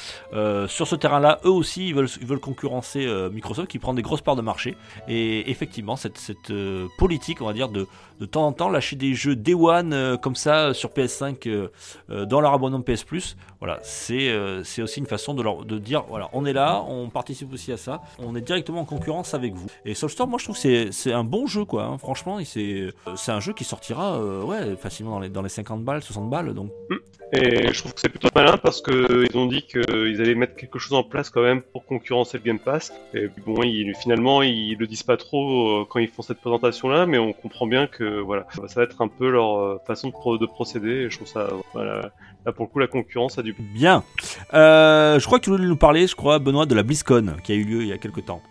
sur ce terrain-là, eux aussi, ils veulent, ils veulent concurrencer Microsoft qui prend des grosses parts de marché. Et effectivement, cette politique, on va dire, de, de temps en temps lâcher des jeux Day One euh, comme ça euh, sur PS5 euh, dans leur abonnement PS Plus. Voilà, c'est aussi une façon de leur de dire voilà, on est là, on participe aussi à ça, on est directement en concurrence avec vous. Et Soulstorm, moi je trouve que c'est un bon jeu quoi. hein. Franchement, c'est un jeu qui sortira ouais facilement dans les dans les 50 balles, 60 balles. Donc Et je trouve que c'est plutôt malin parce que ils ont dit qu'ils allaient mettre quelque chose en place quand même pour concurrencer le Game Pass. Et puis bon, ils, finalement, ils le disent pas trop euh, quand ils font cette présentation-là, mais on comprend bien que voilà, ça va être un peu leur euh, façon de procéder. Et je trouve ça, voilà, là pour le coup, la concurrence a du bien. Euh, je crois que tu voulais nous parler, je crois, Benoît, de la BlizzCon qui a eu lieu il y a quelques temps.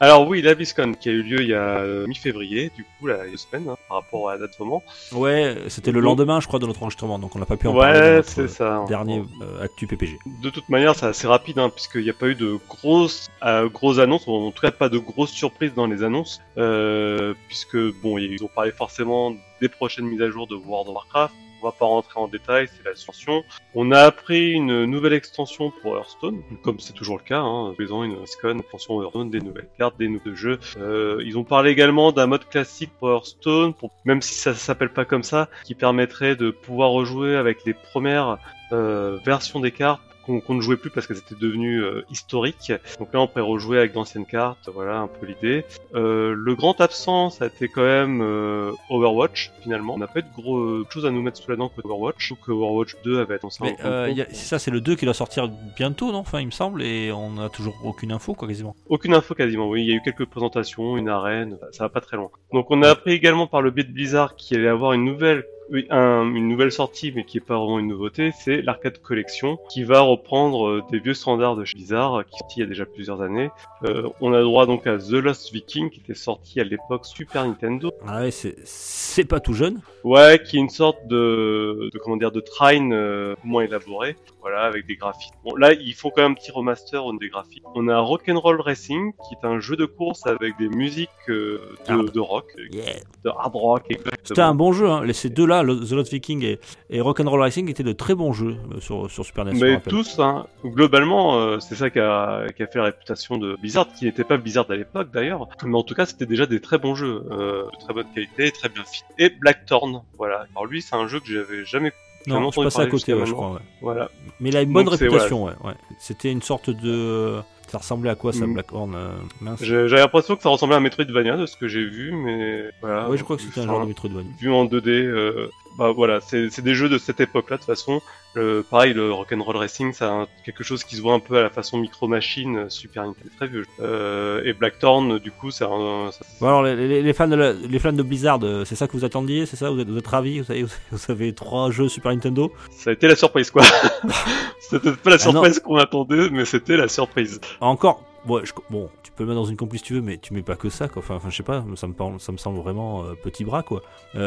Alors oui, la BlizzCon qui a eu lieu il y a euh, mi-février, du coup, là, il y a deux semaines, hein, par rapport à la date moment. Ouais, c'était le lendemain, je crois, de notre enregistrement, donc on n'a pas pu en parler. dans Ouais, c'est ça. Dernier euh, actu PPG. De toute manière, c'est assez rapide, hein, puisqu'il n'y a pas eu de grosses, euh, grosses annonces, en tout cas pas de grosses surprises dans les annonces, euh, puisque bon, ils ont parlé forcément des prochaines mises à jour de World of Warcraft. Pas rentrer en détail, c'est l'ascension. On a appris une nouvelle extension pour Hearthstone, comme c'est toujours le cas, hein, une BlizzCon, extension Hearthstone, des nouvelles cartes, des nouveaux jeux. Euh, ils ont parlé également d'un mode classique pour Hearthstone, même si ça s'appelle pas comme ça, qui permettrait de pouvoir rejouer avec les premières euh, versions des cartes qu'on ne jouait plus parce qu'elles étaient devenues euh, historiques. Donc là, on pourrait rejouer avec d'anciennes cartes, voilà un peu l'idée. Euh, le grand absent, ça a été quand même euh, Overwatch, finalement. On n'a pas eu de gros euh, choses à nous mettre sous la dent que Overwatch. Ou que Overwatch 2 avait annoncé Mais en euh, compte. il y a- c'est ça, c'est le 2 qui doit sortir bientôt, non? Enfin, il me semble, et on n'a toujours aucune info, quoi, quasiment. Aucune info quasiment, oui. Il y a eu quelques présentations, une arène, ça va pas très loin. Donc on a appris également par le biais de Blizzard qu'il allait avoir une nouvelle un- une nouvelle sortie, mais qui est pas vraiment une nouveauté, c'est l'Arcade Collection, qui va reprendre euh, des vieux standards de chez Blizzard, qui sorti il y a déjà plusieurs années. Euh, on a droit donc à The Lost Viking, qui était sorti à l'époque Super Nintendo. Ah ouais, c'est- pas tout jeune. Ouais, qui est une sorte de, de comment dire, de train euh, moins élaboré, voilà, avec des graphiques. Bon, là, ils font quand même un petit remaster au des graphiques. On a Rock'n'Roll Racing, qui est un jeu de course avec des musiques euh, de, rock, Yeah. de hard rock. C'était un bon jeu. Hein. Les- Ces deux-là, le- The Lost Viking et, et Rock'n'Roll Racing, étaient de très bons jeux euh, sur, sur Super NES. Mais tous, hein, globalement, euh, c'est ça qui a, qui a fait la réputation de Blizzard, qui n'était pas Blizzard à l'époque d'ailleurs, mais en tout cas, c'était déjà des très bons jeux, euh, de très bonne qualité, très bien fit. Et Blackthorn, voilà. Alors lui, c'est un jeu que j'avais jamais Non, je passais à côté, ouais, je crois. ouais. Voilà. Mais il a une bonne Donc, réputation, ouais. ouais. C'était une sorte de. Ça ressemblait à quoi ça, Mm. Blackhorn euh, J'avais l'impression que ça ressemblait à un Metroidvania de ce que j'ai vu, mais voilà. Ouais, je crois que c'était un genre de Metroidvania. Vu en 2D, euh, bah voilà, c'est des jeux de cette époque-là de toute façon. Le, pareil, le Rock'n'Roll Racing, c'est quelque chose qui se voit un peu à la façon Micro Machine, euh, Super Nintendo, très vieux. Euh, et Blackthorn, du coup, c'est un. ça- Bon, alors, les, fans de la- les fans de Blizzard, euh, c'est ça que vous attendiez C'est ça? Vous êtes, vous êtes ravis? Vous avez, vous [laughs] avez trois jeux Super Nintendo? Ça a été la surprise, quoi. [laughs] c'était pas la Ah surprise qu'on attendait, mais c'était la surprise. Encore ouais, je- Bon, tu peux le mettre dans une compli si tu veux, mais tu mets pas que ça, quoi. Enfin, enfin je sais pas, ça me, parle- ça me semble vraiment euh, petit bras, quoi. Il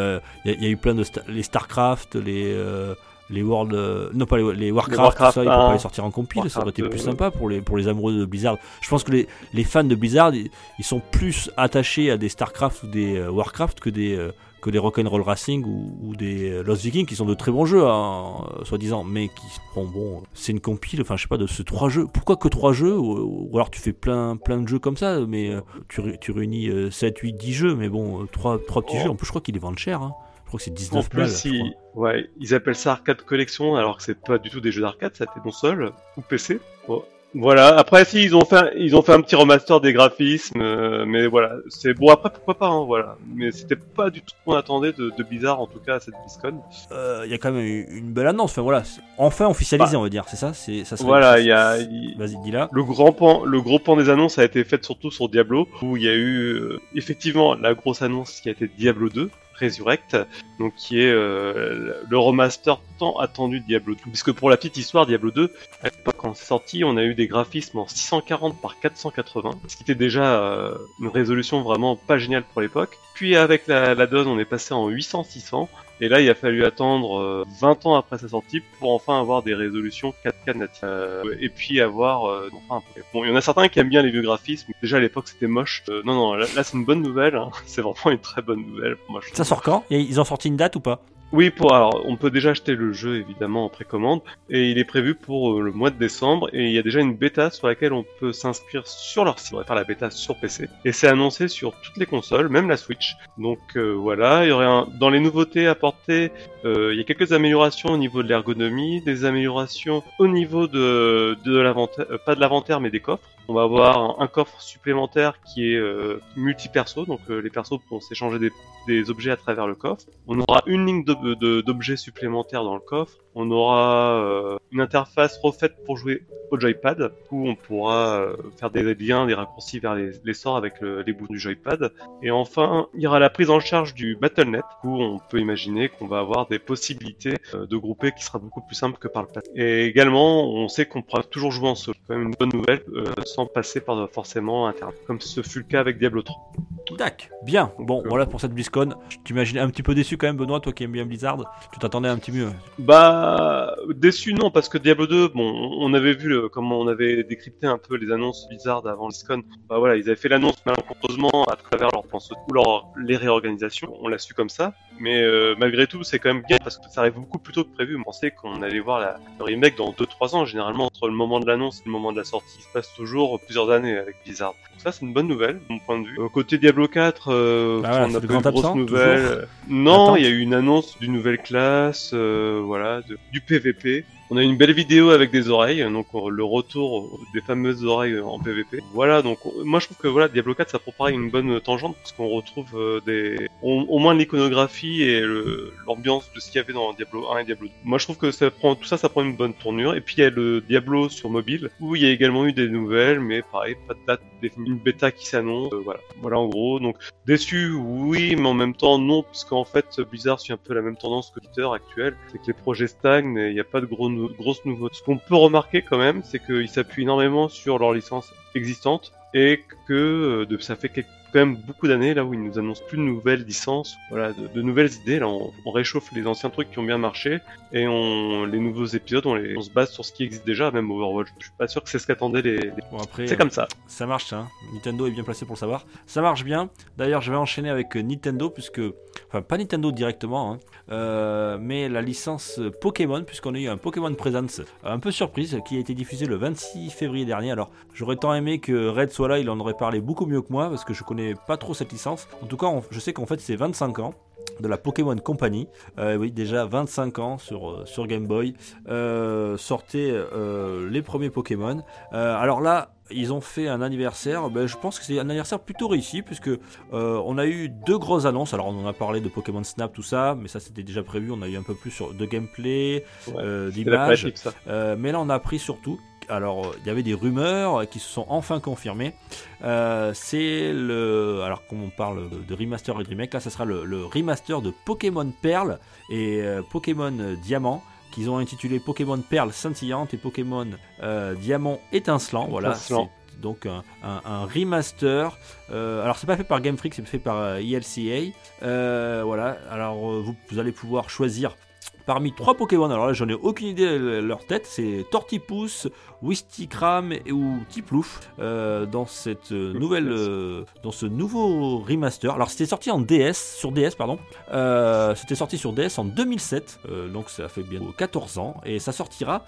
y, a- y a eu plein de. sta- les StarCraft, les. euh, les World, euh, non pas les, les Warcraft, Warcraft tout ça, ils un, pas les sortir en compile, ça aurait été plus sympa pour les, pour les amoureux de Blizzard. Je pense que les, les fans de Blizzard, ils, ils sont plus attachés à des StarCraft ou des euh, Warcraft que des, euh, que des Rock'n'Roll Racing ou, ou des euh, Lost Vikings, qui sont de très bons jeux, hein, soi-disant, mais qui bon, bon, c'est une compile, enfin je sais pas, de ce trois jeux. Pourquoi que trois jeux ou, ou alors tu fais plein, plein de jeux comme ça, mais euh, tu, ré- tu réunis euh, 7, 8, 10 jeux, mais bon, euh, trois, trois petits Oh. jeux. En plus, je crois qu'ils les vendent cher. hein. Je crois que c'est En 19 balles. plus, ils, ouais, ils appellent ça arcade collection, alors que c'est pas du tout des jeux d'arcade, ça été console ou PC. Bon. Voilà. Après, si ils ont fait, ils ont fait un petit remaster des graphismes, euh, mais voilà, c'est bon. Après, pourquoi pas, hein, voilà. Mais c'était pas du tout ce qu'on attendait de, de Blizzard, en tout cas à cette BlizzCon. Euh, Il y a quand même une, belle annonce. Enfin voilà, enfin officialisé, on va dire. C'est ça? C'est ça. Voilà, il y a, il- Vas-y, dis là. Le grand pan, le gros pan des annonces a été fait surtout sur Diablo, où il y a eu euh, effectivement la grosse annonce qui a été Diablo 2, Resurrect, donc qui est euh, le remaster tant attendu de Diablo 2. Puisque pour la petite histoire, Diablo 2, à l'époque quand c'est sorti, on a eu des graphismes en 640 par 480, ce qui était déjà euh, une résolution vraiment pas géniale pour l'époque. Puis avec la, la donne, on est passé en 800-600. Et là, il a fallu attendre euh, 20 ans après sa sortie pour enfin avoir des résolutions 4K natives. Euh, et puis avoir... euh, enfin, un peu- bon, il y en a certains qui aiment bien les vieux graphismes. Déjà, à l'époque, c'était moche. Euh, non, non, là, là, c'est une bonne nouvelle. hein. [laughs] C'est vraiment une très bonne nouvelle. Moi, je Ça sort quand? Ils ont sorti une date ou pas? Oui, pour alors on peut déjà acheter le jeu évidemment en précommande et il est prévu pour euh, le mois de décembre et il y a déjà une bêta sur laquelle on peut s'inscrire sur leur site. On va faire la bêta sur PC et c'est annoncé sur toutes les consoles, même la Switch. Donc euh, voilà, il y aurait un... dans les nouveautés apportées, euh, il y a quelques améliorations au niveau de l'ergonomie, des améliorations au niveau de de l'inventaire, euh, pas de l'inventaire mais des coffres. On va avoir un, coffre supplémentaire qui est euh, multi-perso, donc euh, les persos pourront s'échanger des, objets à travers le coffre. On aura une ligne d'objets supplémentaires dans le coffre. On aura euh, une interface refaite pour jouer au joypad, où on pourra euh, faire des liens, des raccourcis vers les, les sorts avec le- les boutons du joypad. Et enfin, il y aura la prise en charge du BattleNet, où on peut imaginer qu'on va avoir des possibilités euh, de grouper qui sera beaucoup plus simple que par le passé. Et également, on sait qu'on pourra toujours jouer en solo. C'est quand même une bonne nouvelle, euh, sans passer par forcément Internet, comme ce fut le cas avec Diablo 3. Dac. Bien. Bon, voilà pour cette BlizzCon. Je t'imaginais un petit peu déçu quand même, Benoît, toi qui aimes bien Blizzard. Tu t'attendais un petit mieux. Bah déçu non parce que Diablo 2 bon on avait vu le- comment on avait décrypté un peu les annonces Blizzard avant BlizzCon bah voilà ils avaient fait l'annonce malencontreusement à travers leur pense ou leur les réorganisations on l'a su comme ça. Mais euh, malgré tout c'est quand même bien parce que ça arrive beaucoup plus tôt que prévu. On pensait qu'on allait voir la, le remake dans 2-3 ans généralement entre le moment de l'annonce et le moment de la sortie. Il se passe toujours plusieurs années avec Blizzard. Donc ça c'est une bonne nouvelle de mon point de vue. Euh, côté Diablo 4 euh, Bah voilà, on a pas eu de grand grosses absent, nouvelles. toujours. non il y a eu une annonce d'une nouvelle classe euh, voilà de- du PVP On a une belle vidéo avec des oreilles, donc euh, le retour des fameuses oreilles en PVP. Voilà, donc euh, moi je trouve que voilà Diablo 4 ça prépare une bonne tangente parce qu'on retrouve euh, des au, moins l'iconographie et l'ambiance de ce qu'il y avait dans Diablo 1 et Diablo 2. Moi je trouve que ça prend tout ça ça prend une bonne tournure et puis il y a le Diablo sur mobile où il y a également eu des nouvelles mais pareil pas de date définie, une bêta qui s'annonce. Euh, voilà, voilà en gros donc Déçu, oui, mais en même temps non, puisqu'en fait Blizzard suit un peu la même tendance que Twitter actuel, c'est que les projets stagnent et il n'y a pas de gros nou- grosses nouveautés. Ce qu'on peut remarquer quand même, c'est qu'ils s'appuient énormément sur leurs licences existantes et que euh, de, ça fait quelques- quand même beaucoup d'années là où ils nous annoncent plus de nouvelles licences, voilà, de, de nouvelles idées. Là, on, on réchauffe les anciens trucs qui ont bien marché et on les nouveaux épisodes, on, les, on se base sur ce qui existe déjà, même Overwatch. Je suis pas sûr que c'est ce qu'attendaient les. les- Bon, après, C'est euh, comme ça. Ça marche, ça. hein. Nintendo est bien placé pour le savoir. Ça marche bien. D'ailleurs, je vais enchaîner avec euh, Nintendo, puisque. Enfin, pas Nintendo directement, hein, euh, mais la licence euh, Pokémon, puisqu'on a eu un Pokémon Presents euh, un peu surprise, qui a été diffusé le 26 février dernier. Alors, j'aurais tant aimé que Red soit là, il en aurait parlé beaucoup mieux que moi, parce que je connais pas trop cette licence. En tout cas, on- je sais qu'en fait, c'est 25 ans de la Pokémon Company. Euh, oui, déjà 25 ans sur, euh, sur Game Boy. Euh, sortaient euh, les premiers Pokémon. Alors là, ils ont fait un anniversaire. Ben, je pense que c'est un anniversaire plutôt réussi puisque euh, on a eu deux grosses annonces. Alors on en a parlé de Pokémon Snap, tout ça, mais ça c'était déjà prévu. On a eu un peu plus sur, de gameplay, Ouais, euh, d'images. Euh, mais là, on a appris surtout. Alors, euh, il y avait des rumeurs qui se sont enfin confirmées. Euh, c'est le. Alors, comme on parle de, remaster et de remake, là, ça sera le, le remaster de Pokémon Perle et euh, Pokémon Diamant qu'ils ont intitulé Pokémon Perle scintillante et Pokémon euh, Diamant étincelant. Voilà, Étincelant. c'est donc un, un- un remaster. Euh, alors, c'est pas fait par Game Freak, c'est fait par euh, ELCA. Euh, voilà, alors vous, vous allez pouvoir choisir parmi trois Pokémon. Alors là, j'en ai aucune idée de leur tête. C'est Tortipousse, Wistikram et ou Tiplouf euh, dans cette euh, nouvelle, euh, dans ce nouveau remaster. Alors c'était sorti en DS, sur DS pardon. Euh, c'était sorti sur DS en 2007, euh, donc ça fait bien 14 ans et ça sortira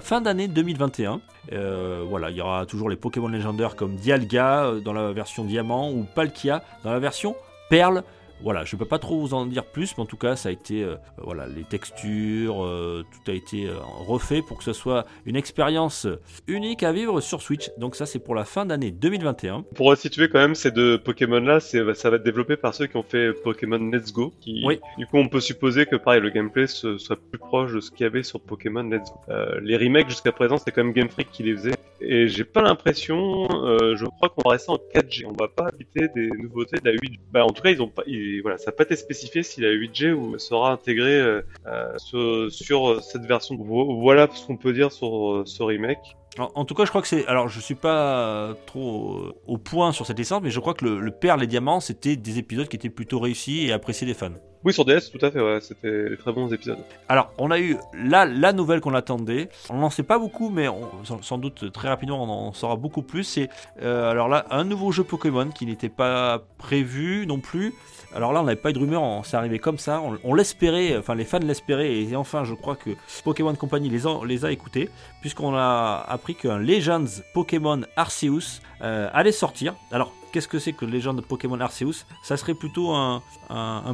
fin d'année 2021. Euh, voilà, il y aura toujours les Pokémon légendaires comme Dialga dans la version Diamant ou Palkia dans la version Perle. Voilà, je peux pas trop vous en dire plus, mais en tout cas, ça a été, euh, voilà, les textures, euh, tout a été euh, refait pour que ce soit une expérience unique à vivre sur Switch. Donc ça, c'est pour la fin d'année 2021. Pour resituer quand même ces deux Pokémon-là, ça va être développé par ceux qui ont fait Pokémon Let's Go. Qui, Oui. Du coup, on peut supposer que pareil, le gameplay se- soit plus proche de ce qu'il y avait sur Pokémon Let's Go. Les remakes jusqu'à présent, c'est quand même Game Freak qui les faisait. Et j'ai pas l'impression, je crois qu'on va rester en 4G. On va pas habiter des nouveautés de la 8G. Bah, en tout cas, ils ont pas, ils- voilà, ça n'a pas été spécifié si la 8G ou sera intégrée euh, euh, sur, sur cette version. Vo- Voilà ce qu'on peut dire sur euh, ce remake. En, en tout cas, je crois que c'est. Alors, je suis pas euh, trop euh, au point sur cette licence, mais je crois que le, le Perle et Diamant, c'était des épisodes qui étaient plutôt réussis et appréciés des fans. Oui, sur DS, tout à fait, ouais, c'était des très bons épisodes. Alors, on a eu là la nouvelle qu'on attendait. On n'en sait pas beaucoup, mais on- sans, sans doute très rapidement on en saura beaucoup plus. C'est euh, alors là un nouveau jeu Pokémon qui n'était pas prévu non plus. Alors là, on n'avait pas eu de rumeur, on- c'est arrivé comme ça. On, l'espérait, enfin les fans l'espéraient, et enfin, je crois que Pokémon Company les a, les a écoutés, puisqu'on a appris qu'un Legends Pokémon Arceus euh, allait sortir. Alors, qu'est-ce que c'est que Legend Pokémon Arceus? Ça serait plutôt un,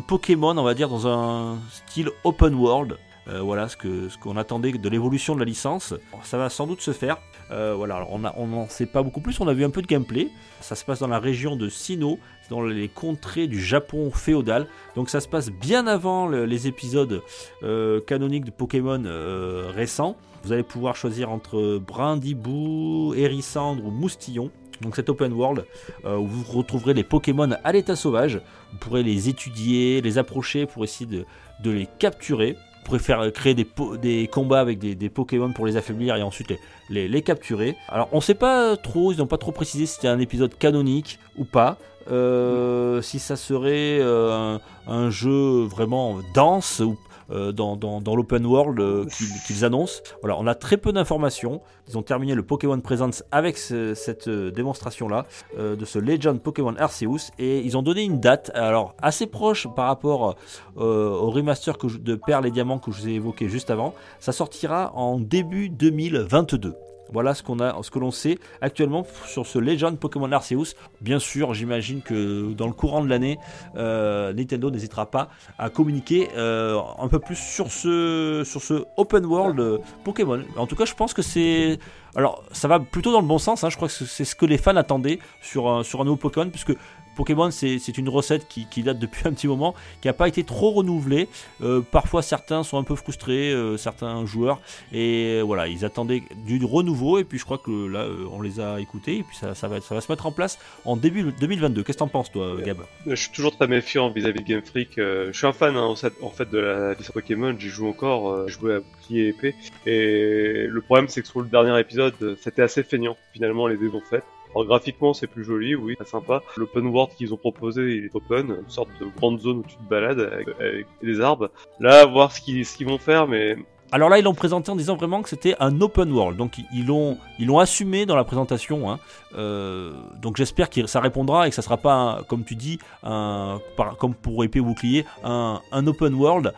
Pokémon, on va dire, dans un style open world. Euh, voilà ce qu'on attendait de l'évolution de la licence. Ça va sans doute se faire. Euh, voilà, alors on n'en sait pas beaucoup plus. On a vu un peu de gameplay. Ça se passe dans la région de Sinnoh, dans les contrées du Japon féodal. Donc ça se passe bien avant le- les épisodes euh, canoniques de Pokémon euh, récents. Vous allez pouvoir choisir entre Brindibou, Hérissandre ou Moustillon. Donc cet open world euh, où vous retrouverez les Pokémon à l'état sauvage. Vous pourrez les étudier, les approcher pour essayer de, de les capturer. Vous pourrez faire créer des, des combats avec des, des Pokémon pour les affaiblir et ensuite les, les, les capturer. Alors on sait pas trop, ils n'ont pas trop précisé si c'était un épisode canonique ou pas. Euh, si ça serait euh, un, jeu vraiment dense ou euh, dans, l'open world qu'ils annoncent. Voilà, on a très peu d'informations. Ils ont terminé le Pokémon Presents avec ce- cette démonstration-là de ce Legend Pokémon Arceus et ils ont donné une date, alors assez proche par rapport au remaster de Perles et Diamants que je vous ai évoqué juste avant. Ça sortira en début 2022. Voilà ce qu'on que l'on sait actuellement sur ce Legend Pokémon Arceus. Bien sûr, j'imagine que dans le courant de l'année, euh, Nintendo n'hésitera pas à communiquer euh, un peu plus sur ce, sur ce open world euh, Pokémon. En tout cas, je pense que c'est, alors ça va plutôt dans le bon sens. hein. Je crois que c'est ce que les fans attendaient sur un, sur un nouveau Pokémon, puisque Pokémon, c'est une recette qui, date depuis [laughs] un petit moment, qui n'a pas été trop renouvelée. Euh, parfois, certains sont un peu frustrés, euh, certains joueurs, et voilà, ils attendaient du renouveau. Et puis, je crois que là, euh, on les a écoutés, et puis ça, va, se mettre en place en début 2022. Qu'est-ce que t'en penses, toi, Gab? Je suis toujours très méfiant vis-à-vis de Game Freak. je suis un fan hein, en fait- de la licence Pokémon. J'y joue encore. je jouais à bouclier épée. Et le problème, c'est que sur le dernier épisode, c'était assez feignant. Finalement, les dés ont fait. Alors graphiquement, c'est plus joli, oui, très sympa. L'open world qu'ils ont proposé, il est open, une sorte de grande zone où tu te balades avec, des arbres. Là, voir ce qu'ils vont faire, mais Alors là, ils l'ont présenté en disant vraiment que c'était un open world. Donc ils- l'ont, ils assumé dans la présentation. hein. Euh, donc j'espère que ça répondra et que ça sera pas, comme tu dis, comme pour épée ou bouclier, un, open world.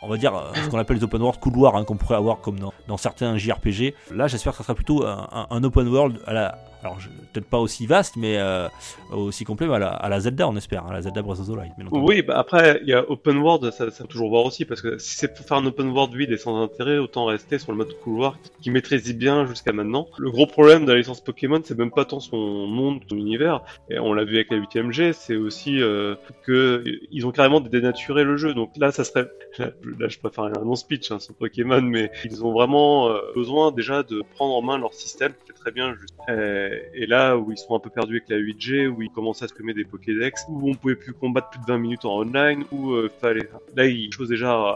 On va dire euh, ce qu'on appelle les open world couloirs hein, qu'on pourrait avoir comme dans, dans certains JRPG. Là, j'espère que ça sera plutôt un open world à la, alors peut-être pas aussi vaste, mais euh, aussi complet, à la, à la Zelda, on espère, à la Zelda Breath of the Wild. Oui, bah après, il y a open world, ça, ça toujours voir aussi, parce que si c'est pour faire un open world vide et sans intérêt, autant rester sur le mode couloir qui maîtrise bien jusqu'à maintenant. Le gros problème de la licence Pokémon, c'est même pas tant son monde, son univers, et on l'a vu avec la 8ème G, c'est aussi euh, que ils ont carrément dénaturé le jeu. Donc là, ça serait, là, je préfère un non-speech hein, sur Pokémon, mais ils ont vraiment euh, besoin déjà de prendre en main leur système, qui est très bien juste. Euh, et là où ils sont un peu perdus avec la 8G, où ils commençaient à supprimer des Pokédex, où on pouvait plus combattre plus de 20 minutes en online, où euh, fallait. Là, ils chose déjà euh,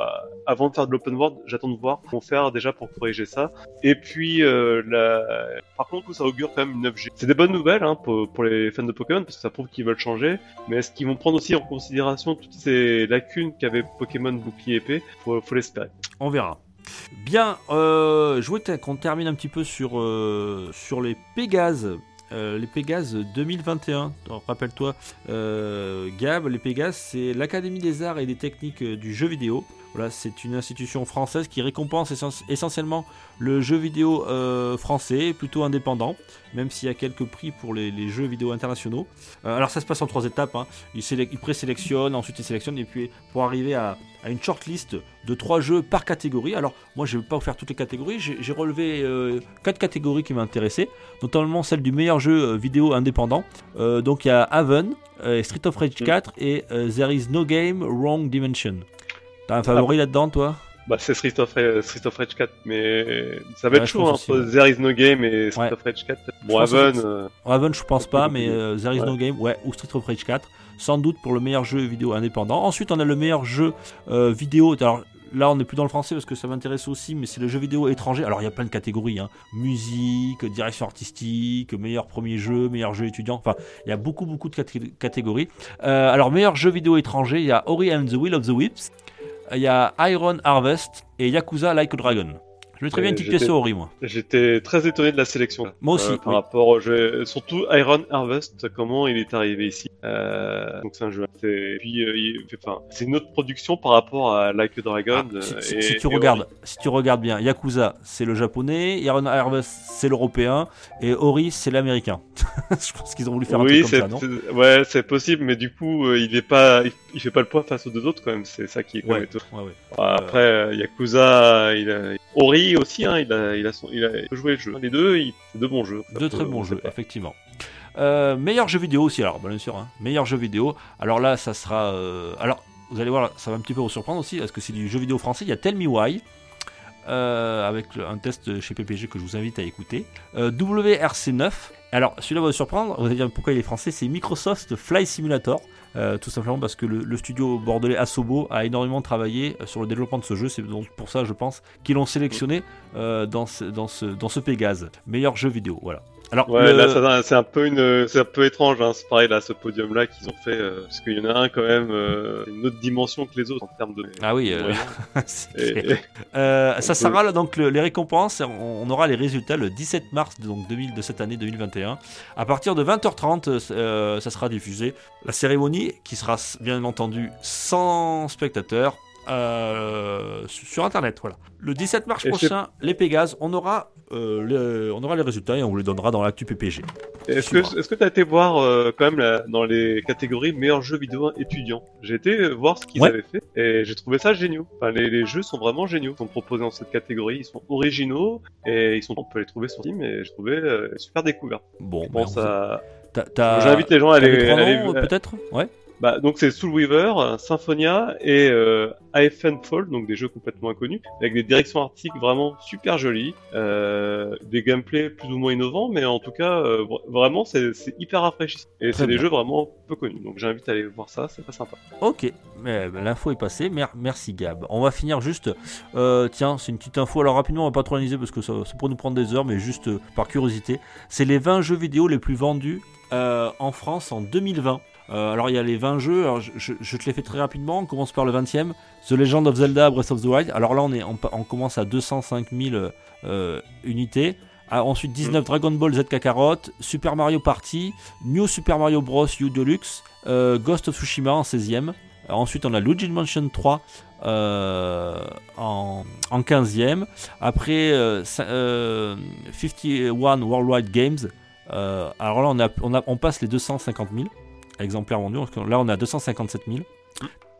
avant de faire de l'open world, j'attends de voir comment faire déjà pour corriger ça. Et puis, euh, par contre, ça augure quand même une 9G. C'est des bonnes nouvelles hein, pour, pour les fans de Pokémon parce que ça prouve qu'ils veulent changer. Mais est-ce qu'ils vont prendre aussi en considération toutes ces lacunes qu'avait Pokémon Bouclier épée? Faut, faut l'espérer. On verra. Bien, euh, je voulais qu'on termine un petit peu sur, euh, les Pégases. Euh, les Pégases 2021. Alors, Rappelle-toi, Gab, les Pégases, c'est l'Académie des arts et des techniques du jeu vidéo. C'est une institution française qui récompense essen- essentiellement le jeu vidéo euh, français, plutôt indépendant, même s'il y a quelques prix pour les, jeux vidéo internationaux. Euh, alors ça se passe en trois étapes. Hein. Ils, sélec- ils présélectionnent, ensuite ils sélectionnent, et puis pour arriver à, une shortlist de trois jeux par catégorie. Alors moi je ne vais pas vous faire toutes les catégories, j'ai relevé euh, quatre catégories qui m'intéressaient, notamment celle du meilleur jeu vidéo indépendant. Donc il y a Haven, Street of Rage 4 et There is no game, wrong dimension. T'as un favori là-dedans toi? Bah, c'est Street of, Street of Rage 4, mais ça va Ouais, être chaud hein, entre There is no game et Street Ouais. of Rage 4. Je Bon, que euh, Raven, je pense pas, mais euh, There is no game, ouais, ou Street of Rage 4, sans doute pour le meilleur jeu vidéo indépendant. Ensuite, on a le meilleur jeu euh, vidéo. Alors là, on n'est plus dans le français parce que ça m'intéresse aussi, mais c'est le jeu vidéo étranger. Alors il y a plein de catégories hein. musique, direction artistique, meilleur premier jeu, meilleur jeu étudiant. Enfin, il y a beaucoup, beaucoup de caté- catégories. Euh, alors, meilleur jeu vidéo étranger, il y a Ori and the Will of the Whips, il y a Iron Harvest et Yakuza Like a Dragon. Je mettrais bien une Euh, petite pièce au Ori, moi. J'étais très étonné de la sélection. Moi aussi, Euh, par oui. rapport au jeu, surtout Iron Harvest, comment il est arrivé ici. Euh, donc c'est un jeu. C'est, puis, euh, il- enfin, c'est une autre production par rapport à Like a Dragon. Ah, si, euh, si- et- si tu et regardes, si tu regardes bien, Yakuza c'est le japonais, Iron Harvest c'est l'européen et Ori c'est l'américain. [laughs] Je pense qu'ils ont voulu faire oui, un truc comme ça, non c'est- ouais, c'est possible, mais du coup, euh, il est pas, il, fait pas le poids face aux deux autres quand même. C'est ça qui est quand même Ouais, étonnant. ouais, ouais. Après, euh, Yakuza, il a, Ori aussi, hein, il a, il a, son, il a il peut jouer le jeu. Les deux, il, c'est deux bons jeux. Deux peut- très bons jeux, pas. effectivement. Euh, meilleur jeu vidéo aussi, alors bien sûr, hein. meilleur jeu vidéo. Alors là, ça sera. euh, Alors, vous allez voir, ça va un petit peu vous surprendre aussi, parce que c'est du jeu vidéo français. Il y a Tell Me Why, euh, avec un test chez PPG que je vous invite à écouter. Euh, WRC9. Alors, celui-là va vous surprendre, vous allez dire pourquoi il est français, c'est Microsoft Fly Simulator. Euh, tout simplement parce que le, studio bordelais Asobo a énormément travaillé euh, sur le développement de ce jeu. C'est donc pour ça, je pense, qu'ils l'ont sélectionné euh, dans, ce, dans. Meilleur jeu vidéo, voilà. Alors, Ouais, le- là, ça- c'est un peu une, c'est un peu étrange, hein. C'est pareil, là, ce podium-là qu'ils ont fait, euh, parce qu'il y en a un quand même, euh, une autre dimension que les autres en termes de. Ah oui, euh, [laughs] Et-. Euh, ça sera là, donc le- les récompenses. On, aura les résultats le 17 mars de, donc 2000, de cette année 2021. À partir de 20h30, euh, ça sera diffusé. La cérémonie qui sera bien entendu sans spectateurs. Euh, sur Internet. Voilà. Le 17 mars Et prochain, les Pégases, on aura, euh, le- on aura les résultats et on vous les donnera dans l'actu PPG. Est-ce que est-ce que t'as été voir euh, quand même la- dans les catégories meilleurs jeux vidéo étudiants? J'ai été voir ce qu'ils Ouais. avaient fait et j'ai trouvé ça génial. Enfin, les, les jeux sont vraiment géniaux. Ils sont proposés dans cette catégorie, ils sont originaux et ils sont on peut les trouver sur Steam et j'ai trouvé super découverte. Bon, Je ben, pense à... J'invite les gens à aller, peut-être? Ouais. Bah, donc c'est Soulweaver, Symphonia et euh, Fall, donc des jeux complètement inconnus, avec des directions artistiques vraiment super jolies, euh, des gameplays plus ou moins innovants, mais en tout cas, euh, vra- vraiment, c'est hyper rafraîchissant. Et c'est des jeux vraiment peu connus, donc j'invite à aller voir ça, c'est très sympa. Ok, mais l'info est passée. Mer- merci Gab. On va finir juste. euh, tiens, c'est une petite info. Alors rapidement, on va pas trop analyser parce que ça, ça pourrait nous prendre des heures, mais juste par curiosité. C'est les 20 jeux vidéo les plus vendus en France en 2020. Euh, alors il y a les 20 jeux, alors je, je- je te les fais très rapidement, on commence par le 20e, The Legend of Zelda Breath of the Wild, alors là on, est, on, on commence à 205 000 euh, unités, Ah, ensuite 19 Dragon Ball Z Kakarot, Super Mario Party, New Super Mario Bros. U Deluxe, euh, Ghost of Tsushima en 16e, ensuite on a Luigi Mansion 3 euh, en, en 15e, après euh, cin- euh, 51 Worldwide Games, alors là on, a, on, a- on passe les 250 000 exemplaires vendus. Là, on à 257 000.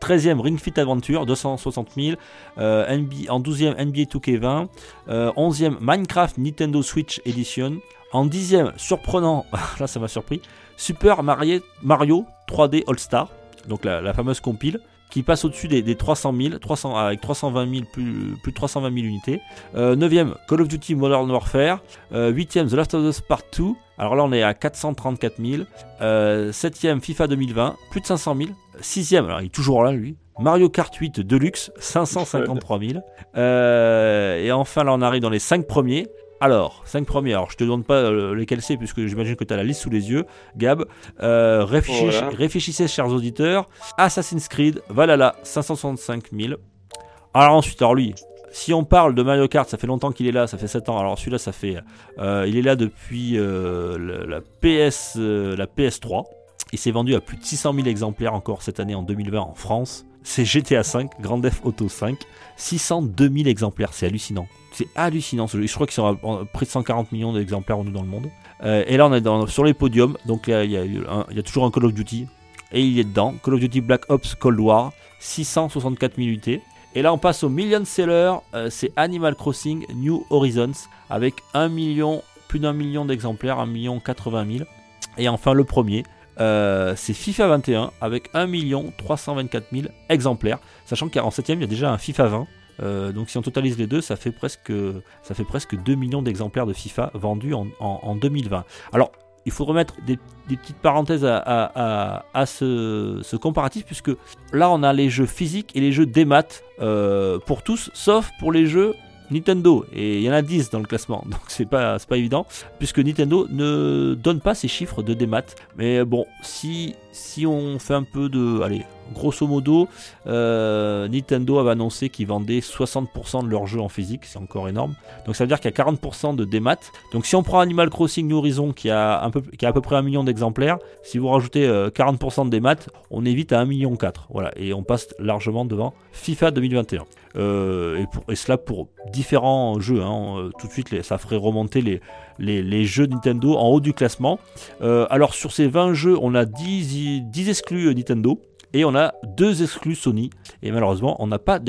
13e Ring Fit Adventure, 260 000. Euh, en 12e NBA 2K20. Euh, 11e Minecraft Nintendo Switch Edition. En 10e, surprenant, [laughs] là ça m'a surpris, Super Mario, Mario 3D All Star, donc la fameuse compile, qui passe au-dessus des, des 300 000, 300, avec 320 000, plus, plus de 320 000 unités. Euh, 9e Call of Duty Modern Warfare. Euh, 8e The Last of Us Part 2. Alors là on est à 434 000. Euh, 7ème FIFA 2020, plus de 500 000. 6ème, alors il est toujours là lui. Mario Kart 8 Deluxe, 553 000. Euh, et enfin là on arrive dans les 5 premiers. Alors, 5 premiers, alors je te demande pas euh, lesquels c'est puisque j'imagine que tu as la liste sous les yeux, Gab. Euh, réfléchissez, Voilà. réfléchissez, chers auditeurs. Assassin's Creed, Valhalla, 565 000. Alors ensuite, alors lui, si on parle de Mario Kart, ça fait longtemps qu'il est là, ça fait 7 ans. Alors celui-là, ça fait, euh, il est là depuis euh, le- la PS, la PS3. Il s'est vendu à plus de 600 000 exemplaires encore cette année en 2020 en France. C'est GTA 5, Grand Theft Auto 5, 602 000 exemplaires, c'est hallucinant. C'est hallucinant ce. Je crois à à près de 140 millions d'exemplaires dans le monde. Euh, et là, on est dans- sur les podiums. Donc il y, a toujours un Call of Duty. Et il est dedans. Call of Duty Black Ops Cold War, 664 000 unités. Et là, on passe au million seller. euh, c'est Animal Crossing New Horizons avec 1 million, plus d'un million d'exemplaires, 1 million 80 000. Et enfin, le premier, euh, c'est FIFA 21 avec 1 million 324 000 exemplaires. Sachant qu'en 7 il y a déjà un FIFA 20. Euh, donc si on totalise les deux, ça fait presque, ça fait presque 2 millions d'exemplaires de FIFA vendus en, en- en 2020. Alors, il faut remettre des, des petites parenthèses à, à- ce, comparatif, puisque là, on a les jeux physiques et les jeux démat euh, pour tous, sauf pour les jeux Nintendo. Et il y en a 10 dans le classement, [laughs] donc c'est pas, pas évident, puisque Nintendo ne donne pas ces chiffres de démat. Mais bon, si, si on fait un peu de... Allez, grosso modo, euh, Nintendo avait annoncé qu'ils vendaient 60% de leurs jeux en physique, c'est encore énorme. Donc ça veut dire qu'il y a 40% de démat. Donc si on prend Animal Crossing New Horizon qui a, un peu, à peu près un million d'exemplaires, si vous rajoutez euh, 40% de démat, on est vite à 1,4 million. Voilà, et on passe largement devant FIFA 2021. Euh, et, cela pour différents jeux. hein. Euh, tout de suite, ça ferait remonter les, les, les jeux Nintendo en haut du classement. Euh, alors sur ces 20 jeux, on a 10, 10 exclus euh, Nintendo. Et on a deux exclus Sony. Et malheureusement, on n'a pas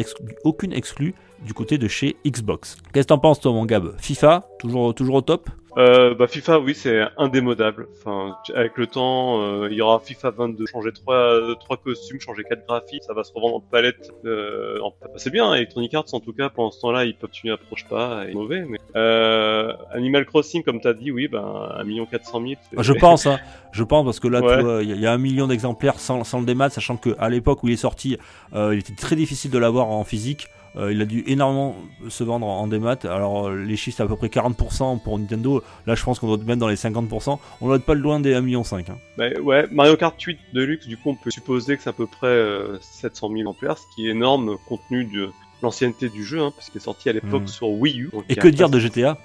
aucune exclue du côté de chez Xbox. Qu'est-ce que t'en penses, toi, mon Gab? FIFA, toujours, toujours au top? Euh, bah FIFA, oui, c'est indémodable. Enfin, avec le temps, euh, il y aura FIFA 22, changer trois, trois costumes, changer quatre graphiques, ça va se revendre en palette. Euh, en- bah, c'est bien, Electronic Arts en tout cas, pendant ce temps-là, ils peuvent tu approches pas, et mauvais. Mais euh, Animal Crossing, comme t'as dit, oui, ben 1 million 400 000. c'est- Je pense, hein, je pense, parce que là, Ouais. il y, y a un million d'exemplaires sans, sans le démat, sachant qu'à l'époque où il est sorti, euh, il était très difficile de l'avoir en physique. Euh, il a dû énormément se vendre en démat. Alors, euh, les chiffres, c'est à peu près 40% pour Nintendo. Là, je pense qu'on doit être même dans les 50%. On doit être pas loin des 1,5 million. Hein. Bah, ouais, Mario Kart 8 Deluxe, du coup, on peut supposer que c'est à peu près euh, 700 000 ampères, ce qui est énorme compte tenu de l'ancienneté du jeu, hein, parce qu'il est sorti à l'époque Mhm. sur Wii U. Et que dire de GTA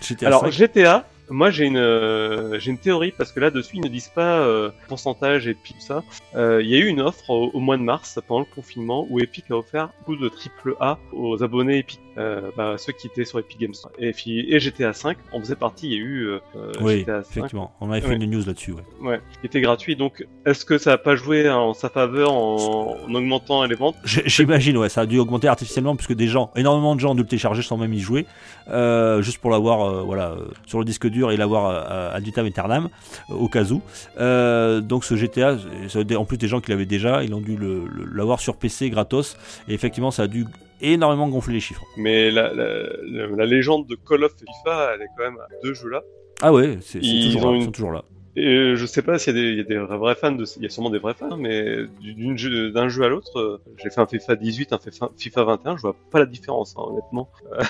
GTA [laughs] Alors 5. GTA, Moi, j'ai une, euh, une théorie parce que là-dessus, ils ne disent pas euh, pourcentage et puis tout ça. Euh, Il y a eu une offre au, au mois de mars pendant le confinement où Epic a offert beaucoup de triple A aux abonnés Epic, euh, bah, ceux qui étaient sur Epic Games. Et, et GTA 5 en faisait partie. Il y a eu euh, euh, Oui, GTA 5 effectivement. On avait fait Ouais. une news là-dessus. Ouais. Ouais, qui était gratuit. Donc, est-ce que ça a pas joué en sa faveur en, en augmentant les ventes? J'imagine, ouais, ça a dû augmenter artificiellement puisque des gens, énormément de gens ont dû le télécharger sans même y jouer, euh, juste pour l'avoir, voilà, sur le disque dur et l'avoir euh, ad vitam aeternam au cas où. Donc ce GTA, en plus des gens qui l'avaient déjà, ils ont dû l'avoir sur PC gratos et effectivement ça a dû énormément gonfler les chiffres. Mais la, la, la, la légende de Call of FIFA, elle est quand même à deux jeux là. Ah ouais, c'est c'est Ils toujours ont là, une- ils sont toujours là. Et euh, je sais pas s'il y a des, il y a des vrais fans de, il y a sûrement des vrais fans, mais jeu- d'un jeu à l'autre, euh, j'ai fait un FIFA 18, un FIFA FIFA 21, je vois pas la différence, hein, honnêtement. [laughs]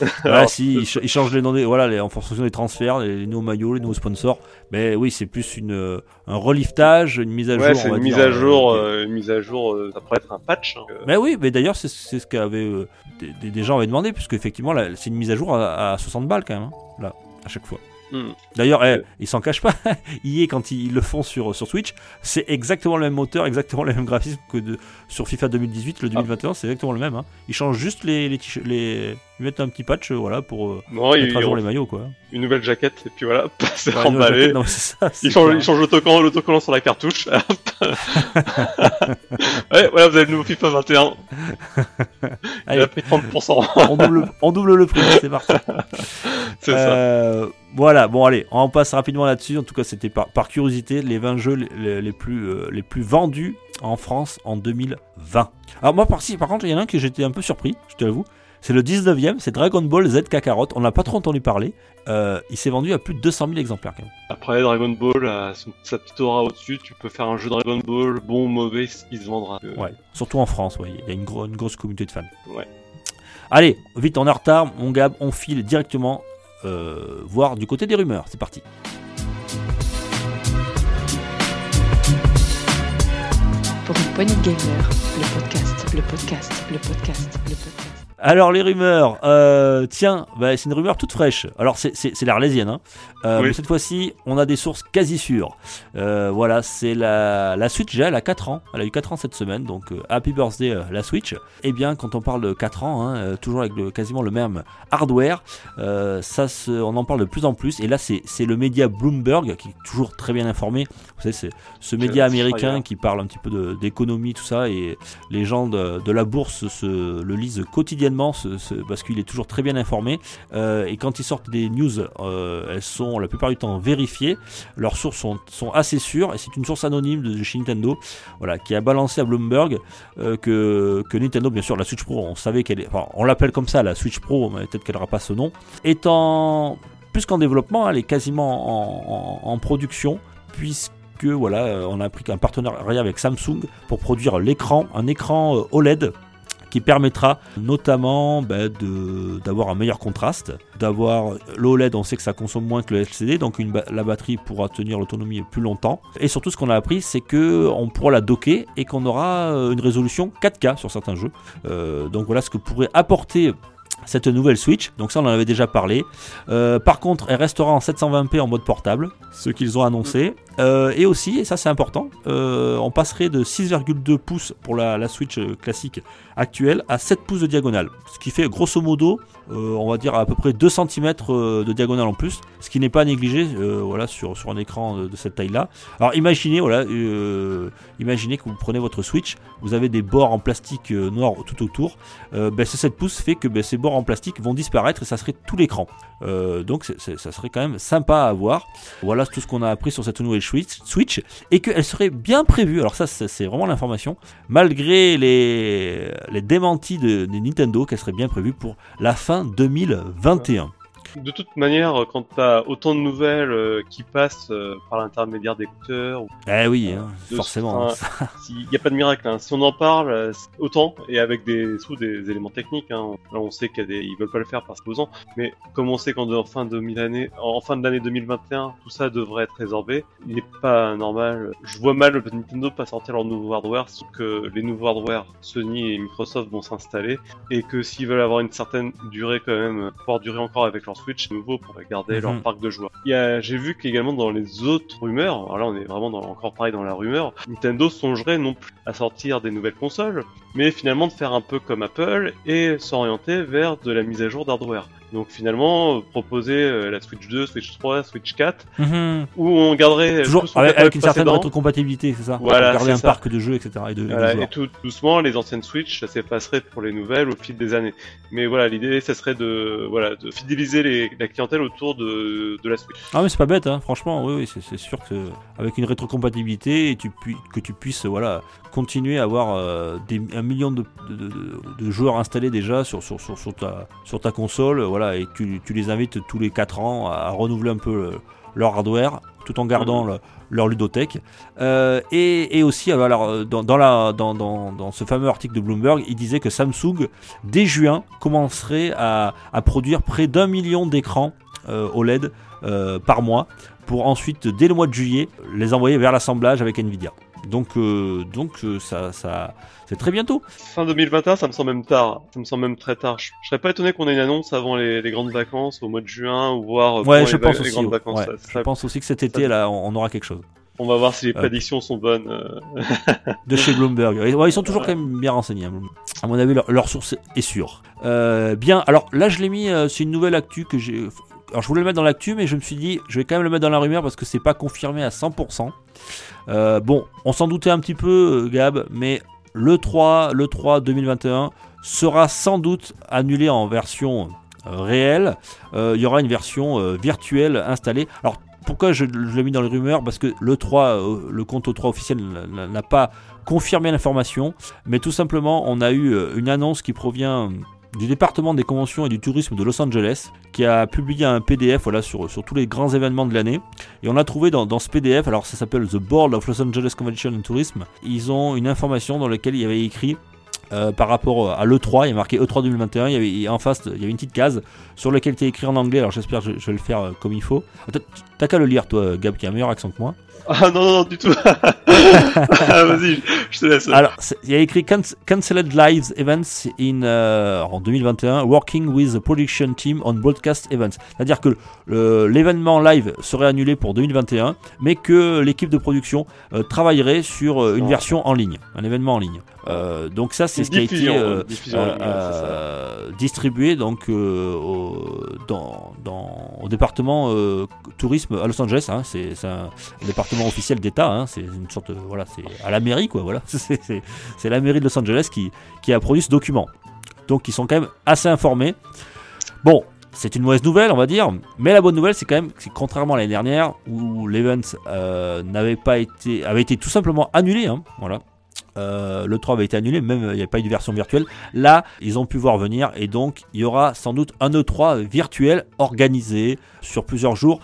Ouais, Alors, si, ils, ch- ils changent les noms, des, voilà, les, en fonction des transferts, les, les nouveaux maillots, les nouveaux sponsors. Mais oui, c'est plus une, euh, un reliftage, une mise à ouais, jour. c'est on va une mise à jour, euh, euh, une mise à jour, euh, ça pourrait être un patch. hein. Mais oui, mais d'ailleurs, c'est c'est ce qu'avaient euh, des, gens avaient demandé, puisque effectivement, c'est une mise à jour à, à 60 balles quand même, hein, là, à chaque fois. Hmm. D'ailleurs, eh, Euh. ils s'en cachent pas. [laughs] EA, quand ils le font sur, sur Switch, c'est exactement le même moteur, exactement le même graphisme que de, sur FIFA 2018. Le Ah. 2021, c'est exactement le même. Hein. Ils changent juste les, les, t-shirts- les- Mettent un petit patch, euh, voilà, pour euh, Non, mettre à jour les maillots, quoi. une nouvelle jaquette, et puis voilà, [laughs] c'est Ouais, non, c'est ça, c'est Ils changent, clair. ils changent l'autocollant, sur la cartouche. [laughs] ouais, voilà, vous avez le nouveau FIFA 21. Il Allez. a pris 30%. on, double, on double le prix, c'est parti. [laughs] c'est ça. Euh, voilà, bon allez, on passe rapidement là-dessus. En tout cas, c'était par, par curiosité les 20 jeux les, les plus, euh, les plus vendus en France en 2020. Alors moi, par, par contre, il y en a un que j'étais un peu surpris, je te l'avoue. C'est le 19ème, c'est Dragon Ball Z Kakarot. On n'a pas trop entendu parler. Euh, il s'est vendu à plus de 200 000 exemplaires quand même. Après, Dragon Ball a son- sa petite aura au-dessus. Tu peux faire un jeu Dragon Ball, bon ou mauvais, il se vendra. Euh, Ouais, surtout en France, ouais, il y a une, gro- une grosse communauté de fans. Ouais. Allez, vite, on est en retard, mon Gab, on file directement euh, voir du côté des rumeurs. C'est parti. Pour une poignée de gamers, le podcast, le podcast, le podcast, le podcast. Alors les rumeurs, euh, tiens, bah, c'est une rumeur toute fraîche. Alors c'est- l'Arlésienne, hein. Euh, Oui. mais cette fois-ci on a des sources quasi sûres. Euh, voilà, c'est la, la Switch, elle a 4 ans, elle a eu 4 ans cette semaine, donc happy birthday la Switch. Eh bien quand on parle de 4 ans, hein, toujours avec le, quasiment le même hardware, ça se, on en parle de plus en plus. Et là c'est le média Bloomberg qui est toujours très bien informé. Vous savez, c'est ce média américain qui parle un petit peu d'économie, tout ça, et les gens de, de la bourse se, le lisent quotidiennement ce- ce- parce qu'il est toujours très bien informé. Euh, et quand ils sortent des news, euh, elles sont la plupart du temps vérifiées. Leurs sources sont, assez sûres. Et c'est une source anonyme de, chez Nintendo voilà, qui a balancé à Bloomberg euh, que, Nintendo, bien sûr, la Switch Pro, on savait qu'elle est. Enfin, on l'appelle comme ça, la Switch Pro, mais peut-être qu'elle n'aura pas ce nom. Étant plus qu'en développement, elle est quasiment en, en- en production, puisque voilà, on a pris un partenariat avec Samsung pour produire l'écran, un écran OLED qui permettra notamment bah, d'avoir un meilleur contraste, d'avoir l'OLED, on sait que ça consomme moins que le LCD, donc la batterie pourra tenir l'autonomie plus longtemps. Et surtout, ce qu'on a appris, c'est que on pourra la docker et qu'on aura euh, une résolution 4K sur certains jeux. Euh, donc voilà ce que pourrait apporter cette nouvelle Switch. Donc ça, on en avait déjà parlé. Euh, par contre, elle restera en 720p en mode portable, ce qu'ils ont annoncé. Euh, et aussi, et ça c'est important, euh, on passerait de 6,2 pouces pour la, Switch euh, classique actuelle à 7 pouces de diagonale. Ce qui fait grosso modo, on va dire à peu près 2 cm de diagonale en plus, ce qui n'est pas négligé voilà, sur, sur un écran de, cette taille-là. Alors imaginez, voilà, imaginez que vous prenez votre Switch, vous avez des bords en plastique noir tout autour. Ben, ce 7 pouces fait que ben, ces bords en plastique vont disparaître et ça serait tout l'écran. Donc ça serait quand même sympa à voir. Voilà tout ce qu'on a appris sur cette nouvelle Switch, et qu'elle serait bien prévue. Alors ça c'est c'est vraiment l'information. Malgré les, les démentis de, de Nintendo, qu'elle serait bien prévue pour la fin 2021. De toute manière, quand t'as autant de nouvelles euh, qui passent euh, par l'intermédiaire d'écouteurs, ou- Eh oui, hein, forcément. il n'y a pas de miracle. hein. Si on en parle, euh, autant, et avec des sous des éléments techniques, hein. là on sait qu'ils des... veulent pas le faire par supposant, mais comme on sait qu'en fin de l'année, en fin de l'année 2021, tout ça devrait être résorbé, il n'est pas normal. Je vois mal Nintendo pas sortir leur nouveau hardware, sauf que les nouveaux hardware Sony et Microsoft vont s'installer, et que s'ils veulent avoir une certaine durée quand même, pouvoir durer encore avec leur Switch nouveau pour garder leur Mhm. parc de joueurs. Il y a, j'ai vu qu'également dans les autres rumeurs, alors là on est vraiment dans, encore pareil dans la rumeur, Nintendo songerait non plus à sortir des nouvelles consoles, mais finalement de faire un peu comme Apple et s'orienter vers de la mise à jour d'hardware. Donc finalement, euh, proposer euh, la Switch 2, Switch 3, Switch 4, Mhm. où on garderait Toujours tout son avec, une certaine rétrocompatibilité, c'est ça Voilà, Garder un ça. parc de jeux, etc. Et de, et de Voilà, joueurs. et tout doucement, les anciennes Switch, ça s'effacerait pour les nouvelles au fil des années. Mais voilà, l'idée, ça serait de, voilà, de fidéliser les, la clientèle autour de, de la Switch. Ah mais c'est pas bête, hein. franchement, oui, oui c'est, sûr que avec une rétrocompatibilité et tu puis, que tu puisses voilà continuer à avoir euh, des, un million de, de- joueurs installés déjà sur, sur, sur, sur ta, sur ta console, euh, voilà, et tu, tu les invites tous les 4 ans à, renouveler un peu le- leur hardware tout en gardant le- leur ludothèque. Euh, et, et aussi, alors, alors, euh, dans, dans, la, dans, dans, dans ce fameux article de Bloomberg, il disait que Samsung, dès juin, commencerait à, à produire près d'un million d'écrans euh, OLED euh, par mois pour ensuite, dès le mois de juillet, les envoyer vers l'assemblage avec Nvidia. Donc, euh, donc euh, ça, ça, c'est très bientôt. Fin 2021, ça me semble même tard. Ça me semble même très tard. Je, je serais pas étonné qu'on ait une annonce avant les, les grandes vacances, au mois de juin, ou voir euh, Ouais, je les, pense les aussi. vacances. Ouais, Ça- je ça- pense aussi que cet été, là, on, on aura quelque chose. On va voir si les Euh. prédictions sont bonnes. euh. de chez Bloomberg. Ouais, ils sont toujours quand même bien renseignés. hein. À mon avis, leur, leur source est sûre. Euh, bien, alors là, je l'ai mis, c'est une nouvelle actu que j'ai. Alors, je voulais le mettre dans l'actu, mais je me suis dit, je vais quand même le mettre dans la rumeur parce que c'est pas confirmé à 100%. Euh, bon, on s'en doutait un petit peu, euh, Gab, mais le 3, le 3 2021 sera sans doute annulé en version réelle. Euh, Il y aura une version virtuelle installée. Alors, pourquoi je, je l'ai mis dans les rumeurs? Parce que le 3, euh, le compte au 3 officiel n'a- pas confirmé l'information, mais tout simplement, on a eu une annonce qui provient du département des conventions et du tourisme de Los Angeles, qui a publié un PDF voilà, sur, sur tous les grands événements de l'année. Et on a trouvé dans, ce PDF, alors ça s'appelle The Board of Los Angeles Convention and Tourism, ils ont une information dans laquelle il y avait écrit euh, par rapport à l'E3, il y a marqué E3 2021, il y avait, en face, il y avait une petite case sur laquelle était écrit en anglais, alors j'espère que je, vais le faire euh, comme il faut. T'as qu'à le lire toi, Gab, qui a un meilleur accent que moi. Ah non, non, du tout. [laughs] Ah, Vas-y, je- te laisse. Alors, il y a écrit Canc- Cancelled Live Events in, euh, en 2021, Working with the Production Team on Broadcast Events. C'est-à-dire que l'événement live serait annulé pour 2021, mais que l'équipe de production euh, travaillerait sur euh, une Oh. version en ligne, un événement en ligne. Donc ça, c'est ce qui a été ligne, distribué donc au, dans, dans- au département tourisme à Los Angeles. hein. c'est un, un officiel d'État. hein. c'est une sorte, de- voilà, c'est à la mairie quoi. Voilà, [laughs] c'est la mairie de Los Angeles qui, qui a produit ce document. Donc ils sont quand même assez informés. Bon. C'est une mauvaise nouvelle, on va dire, mais la bonne nouvelle, c'est quand même que contrairement à l'année dernière où l'event euh, n'avait pas été, avait été tout simplement annulé, hein, voilà, euh, le 3 avait été annulé, même il n'y a pas eu de version virtuelle. Là, ils ont pu voir venir et donc il y aura sans doute un E3 virtuel organisé sur plusieurs jours.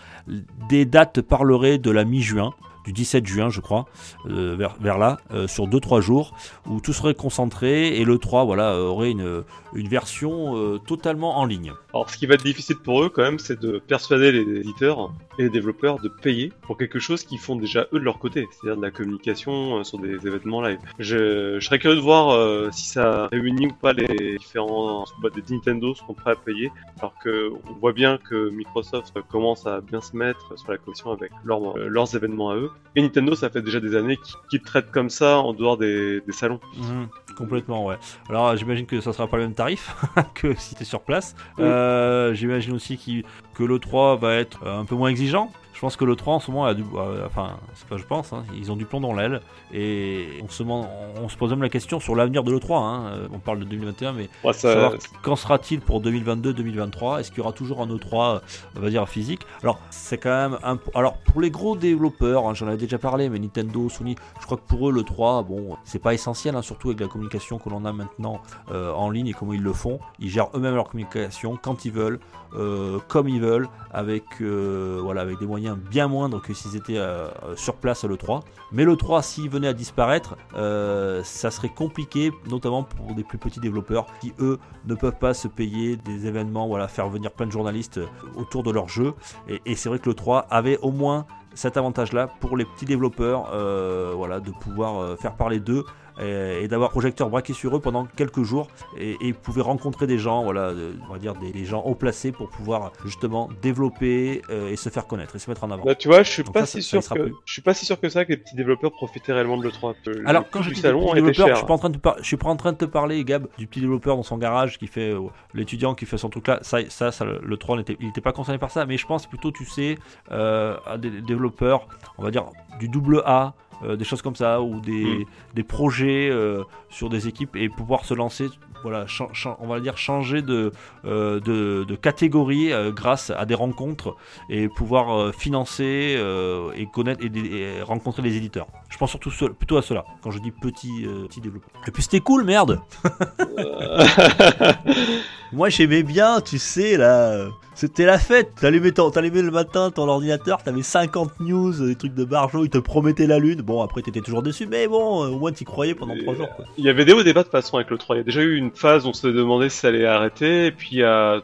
Des dates parleraient de la mi-juin, du 17 juin, je crois, euh, vers, là, euh, sur 2-3 jours, où tout serait concentré et le 3 voilà, euh, aurait une, une version totalement en ligne. Alors, ce qui va être difficile pour eux, quand même, c'est de persuader les éditeurs et les développeurs de payer pour quelque chose qu'ils font déjà eux de leur côté, c'est-à-dire de la communication sur des événements live. Je, serais curieux de voir si ça réunit ou pas les différents bah, des Nintendo sont prêts à payer, alors que on voit bien que Microsoft commence à bien se mettre sur la commission avec leurs événements à eux. Et Nintendo, ça fait déjà des années qu'ils traitent comme ça en dehors des, des salons. Mhm, complètement, ouais. Alors j'imagine que ça sera pas le même tarif [laughs] que si tu es sur place. Euh, j'imagine aussi que le 3 va être un peu moins exigeant. Je pense que le 3 en ce moment a du. euh, enfin, c'est pas je pense, hein, ils ont du plomb dans l'aile. Et on se, on se pose même la question sur l'avenir de l'E3. Hein. Euh, On parle de 2021, mais Ouais, ça- savoir qu'en sera-t-il pour 2022-2023 Est-ce qu'il y aura toujours un E3, euh, on va dire physique? Alors, c'est quand même un. Alors, pour les gros développeurs, hein, j'en avais déjà parlé, mais Nintendo, Sony, je crois que pour eux, le 3, bon, c'est pas essentiel, surtout avec la communication que l'on a maintenant euh, en ligne et comment ils le font. Ils gèrent eux-mêmes leur communication quand ils veulent, euh, comme ils veulent, avec, voilà, avec des moyens bien moindres que s'ils étaient euh, euh, sur place à l'E3. Mais le 3, s'il venait à disparaître, euh, ça serait compliqué, notamment pour des plus petits développeurs qui, eux, ne peuvent pas se payer des événements, voilà, faire venir plein de journalistes autour de leur jeu. Et, c'est vrai que le 3 avait au moins cet avantage-là pour les petits développeurs, voilà, de pouvoir faire parler d'eux et, et d'avoir projecteur braqué sur eux pendant quelques jours et, et ils pouvaient rencontrer des gens, voilà, de- on va dire des, des gens haut placés pour pouvoir justement développer euh, et se faire connaître et se mettre en avant. Bah, tu vois, je suis Donc pas ça, si sûr que plus. je suis pas si sûr que ça que les petits développeurs profitaient réellement de l'E3. Le Alors quand je dis salon petit développeur, je suis pas en train de te par- je suis pas en train de te parler Gab du petit développeur dans son garage qui fait euh, l'étudiant qui fait son truc là. Ça, ça, ça, le 3 n'était, il n'était pas concerné par ça, mais je pense plutôt, tu sais, euh, à des développeurs, on va dire du double A. euh, des choses comme ça ou des, Mm. des projets euh, sur des équipes et pouvoir se lancer voilà on va dire changer de, euh, de, de catégorie euh, grâce à des rencontres et pouvoir euh, financer euh, et connaître et, rencontrer les éditeurs. Je pense surtout ce- plutôt à cela quand je dis petit, euh, petit développeur. Et puis c'était cool, merde. [laughs] Moi j'aimais bien, tu sais là, c'était la fête. T'allumais, t'allumais le matin ton ordinateur, t'avais 50 news, des trucs de barjo, ils te promettaient la lune. Bon après t'étais toujours déçu, mais bon euh, au moins t'y croyais pendant Et, 3 jours. Quoi. Il y avait des hauts bas de toute façon avec le 3. Il y a déjà eu une phase où on se demandait si ça allait arrêter, et puis il y a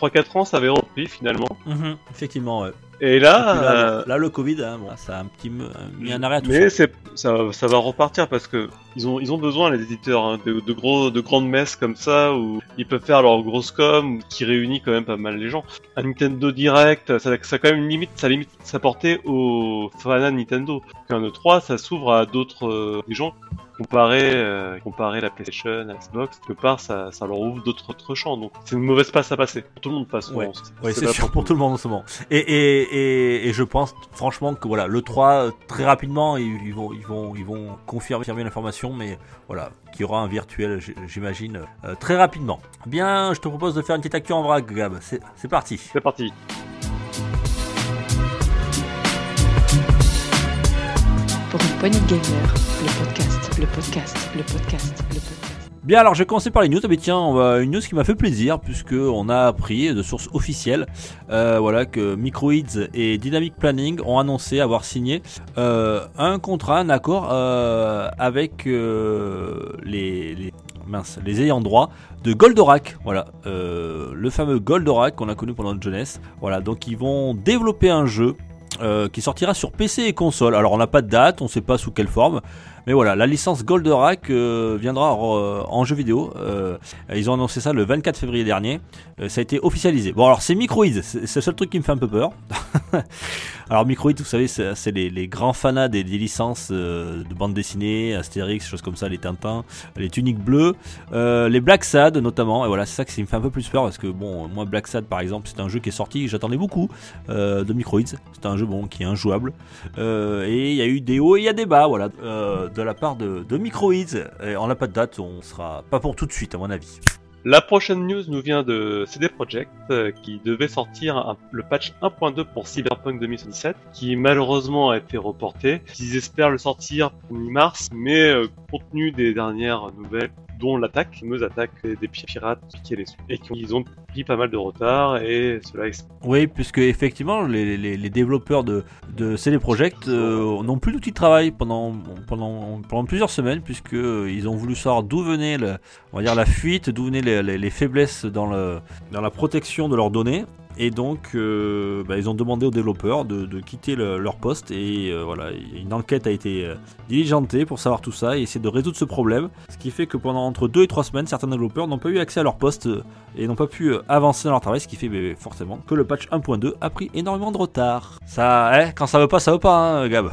3-4 ans ça avait repris finalement. Mhm, effectivement, ouais. Et Et là, puis là, euh, là, le Covid, hein, bon, ça a un petit mis un arrêt à tout mais ça. ça, ça va repartir parce que ils ont ils ont besoin les éditeurs hein, de, de gros de grandes messes comme ça où ils peuvent faire leur grosse com qui réunit quand même pas mal les gens. Un Nintendo Direct, ça, ça a quand même une limite, ça limite sa portée aux fans Nintendo. Qu'un E3, ça s'ouvre à d'autres euh, gens comparer euh, comparer la PlayStation, à la Xbox, quelque part ça, ça leur ouvre d'autres autres champs. Donc c'est une mauvaise passe à passer pour tout le monde de toute façon. Ouais. C'est- Ouais, c'est sûr pour tout le monde en ce moment. Et, et, et, et je pense franchement que voilà, le 3 euh, très rapidement ils, ils vont ils vont ils vont confirmer, confirmer l'information, mais voilà, qu'il y aura un virtuel, j'imagine, euh, très rapidement. Bien, je te propose de faire une petite actu en vrac, Gab. C'est c'est parti. C'est parti. Pour une poignée de gamer, le podcast, le podcast, le podcast, le podcast. Bien, alors je vais commencer par les news. Ah, mais tiens, on va- une news qui m'a fait plaisir puisque on a appris de sources officielles, euh, voilà, que Microids et Dynamic Planning ont annoncé avoir signé euh, un contrat, un accord euh, avec les, mince, les ayants droit de Goldorak. Voilà, le fameux Goldorak qu'on a connu pendant notre jeunesse. Voilà, donc ils vont développer un jeu. qui sortira sur PC et console. Alors on n'a pas de date, on ne sait pas sous quelle forme, mais voilà, la licence Goldorak euh, viendra euh, en jeu vidéo. Euh, ils ont annoncé ça le 24 février dernier. Ça a été officialisé. Bon, alors c'est Microids, c'est le seul truc qui me fait un peu peur. [laughs] alors Microids, vous savez, c'est les, grands fanats des, licences de bande dessinée, Astérix, choses comme ça, les Tintins, les Tuniques Bleues, les Black Sad notamment. Et voilà, c'est ça qui me fait un peu plus peur parce que bon, moi Black Sad par exemple, c'est un jeu qui est sorti, j'attendais beaucoup de Microids. C'est un jeu bon qui est injouable. Et il y a eu des hauts et il y a des bas, voilà, de la part de, de. Et on n'a pas de date, on sera pas pour tout de suite, à mon avis. La prochaine news nous vient de CD Projekt euh, qui devait sortir le patch 1.2 pour Cyberpunk 2077 qui malheureusement a été reporté. Ils espèrent le sortir pour mi-mars mais euh, compte tenu des dernières nouvelles dont l'attaque, la fameuse attaque des pirates qui les et qui ont, pris pas mal de retard et cela explique Oui, puisque effectivement, les, les- développeurs de, de CD Projekt euh, n'ont plus d'outils de travail pendant, pendant, pendant plusieurs semaines, puisque euh, ont voulu savoir d'où venait, le- on va dire, la fuite, d'où venaient les- les faiblesses dans, le, dans la protection de leurs données. Et donc, euh, bah, ils ont demandé aux développeurs de, quitter le- leur poste. Et euh, voilà, une enquête a été euh, diligentée pour savoir tout ça et essayer de résoudre ce problème. Ce qui fait que pendant entre 2 et 3 semaines, certains développeurs n'ont pas eu accès à leur poste et n'ont pas pu avancer dans leur travail. Ce qui fait bah, forcément que le patch 1.2 a pris énormément de retard. Ça, eh, quand ça veut pas, ça veut pas, hein, Gab.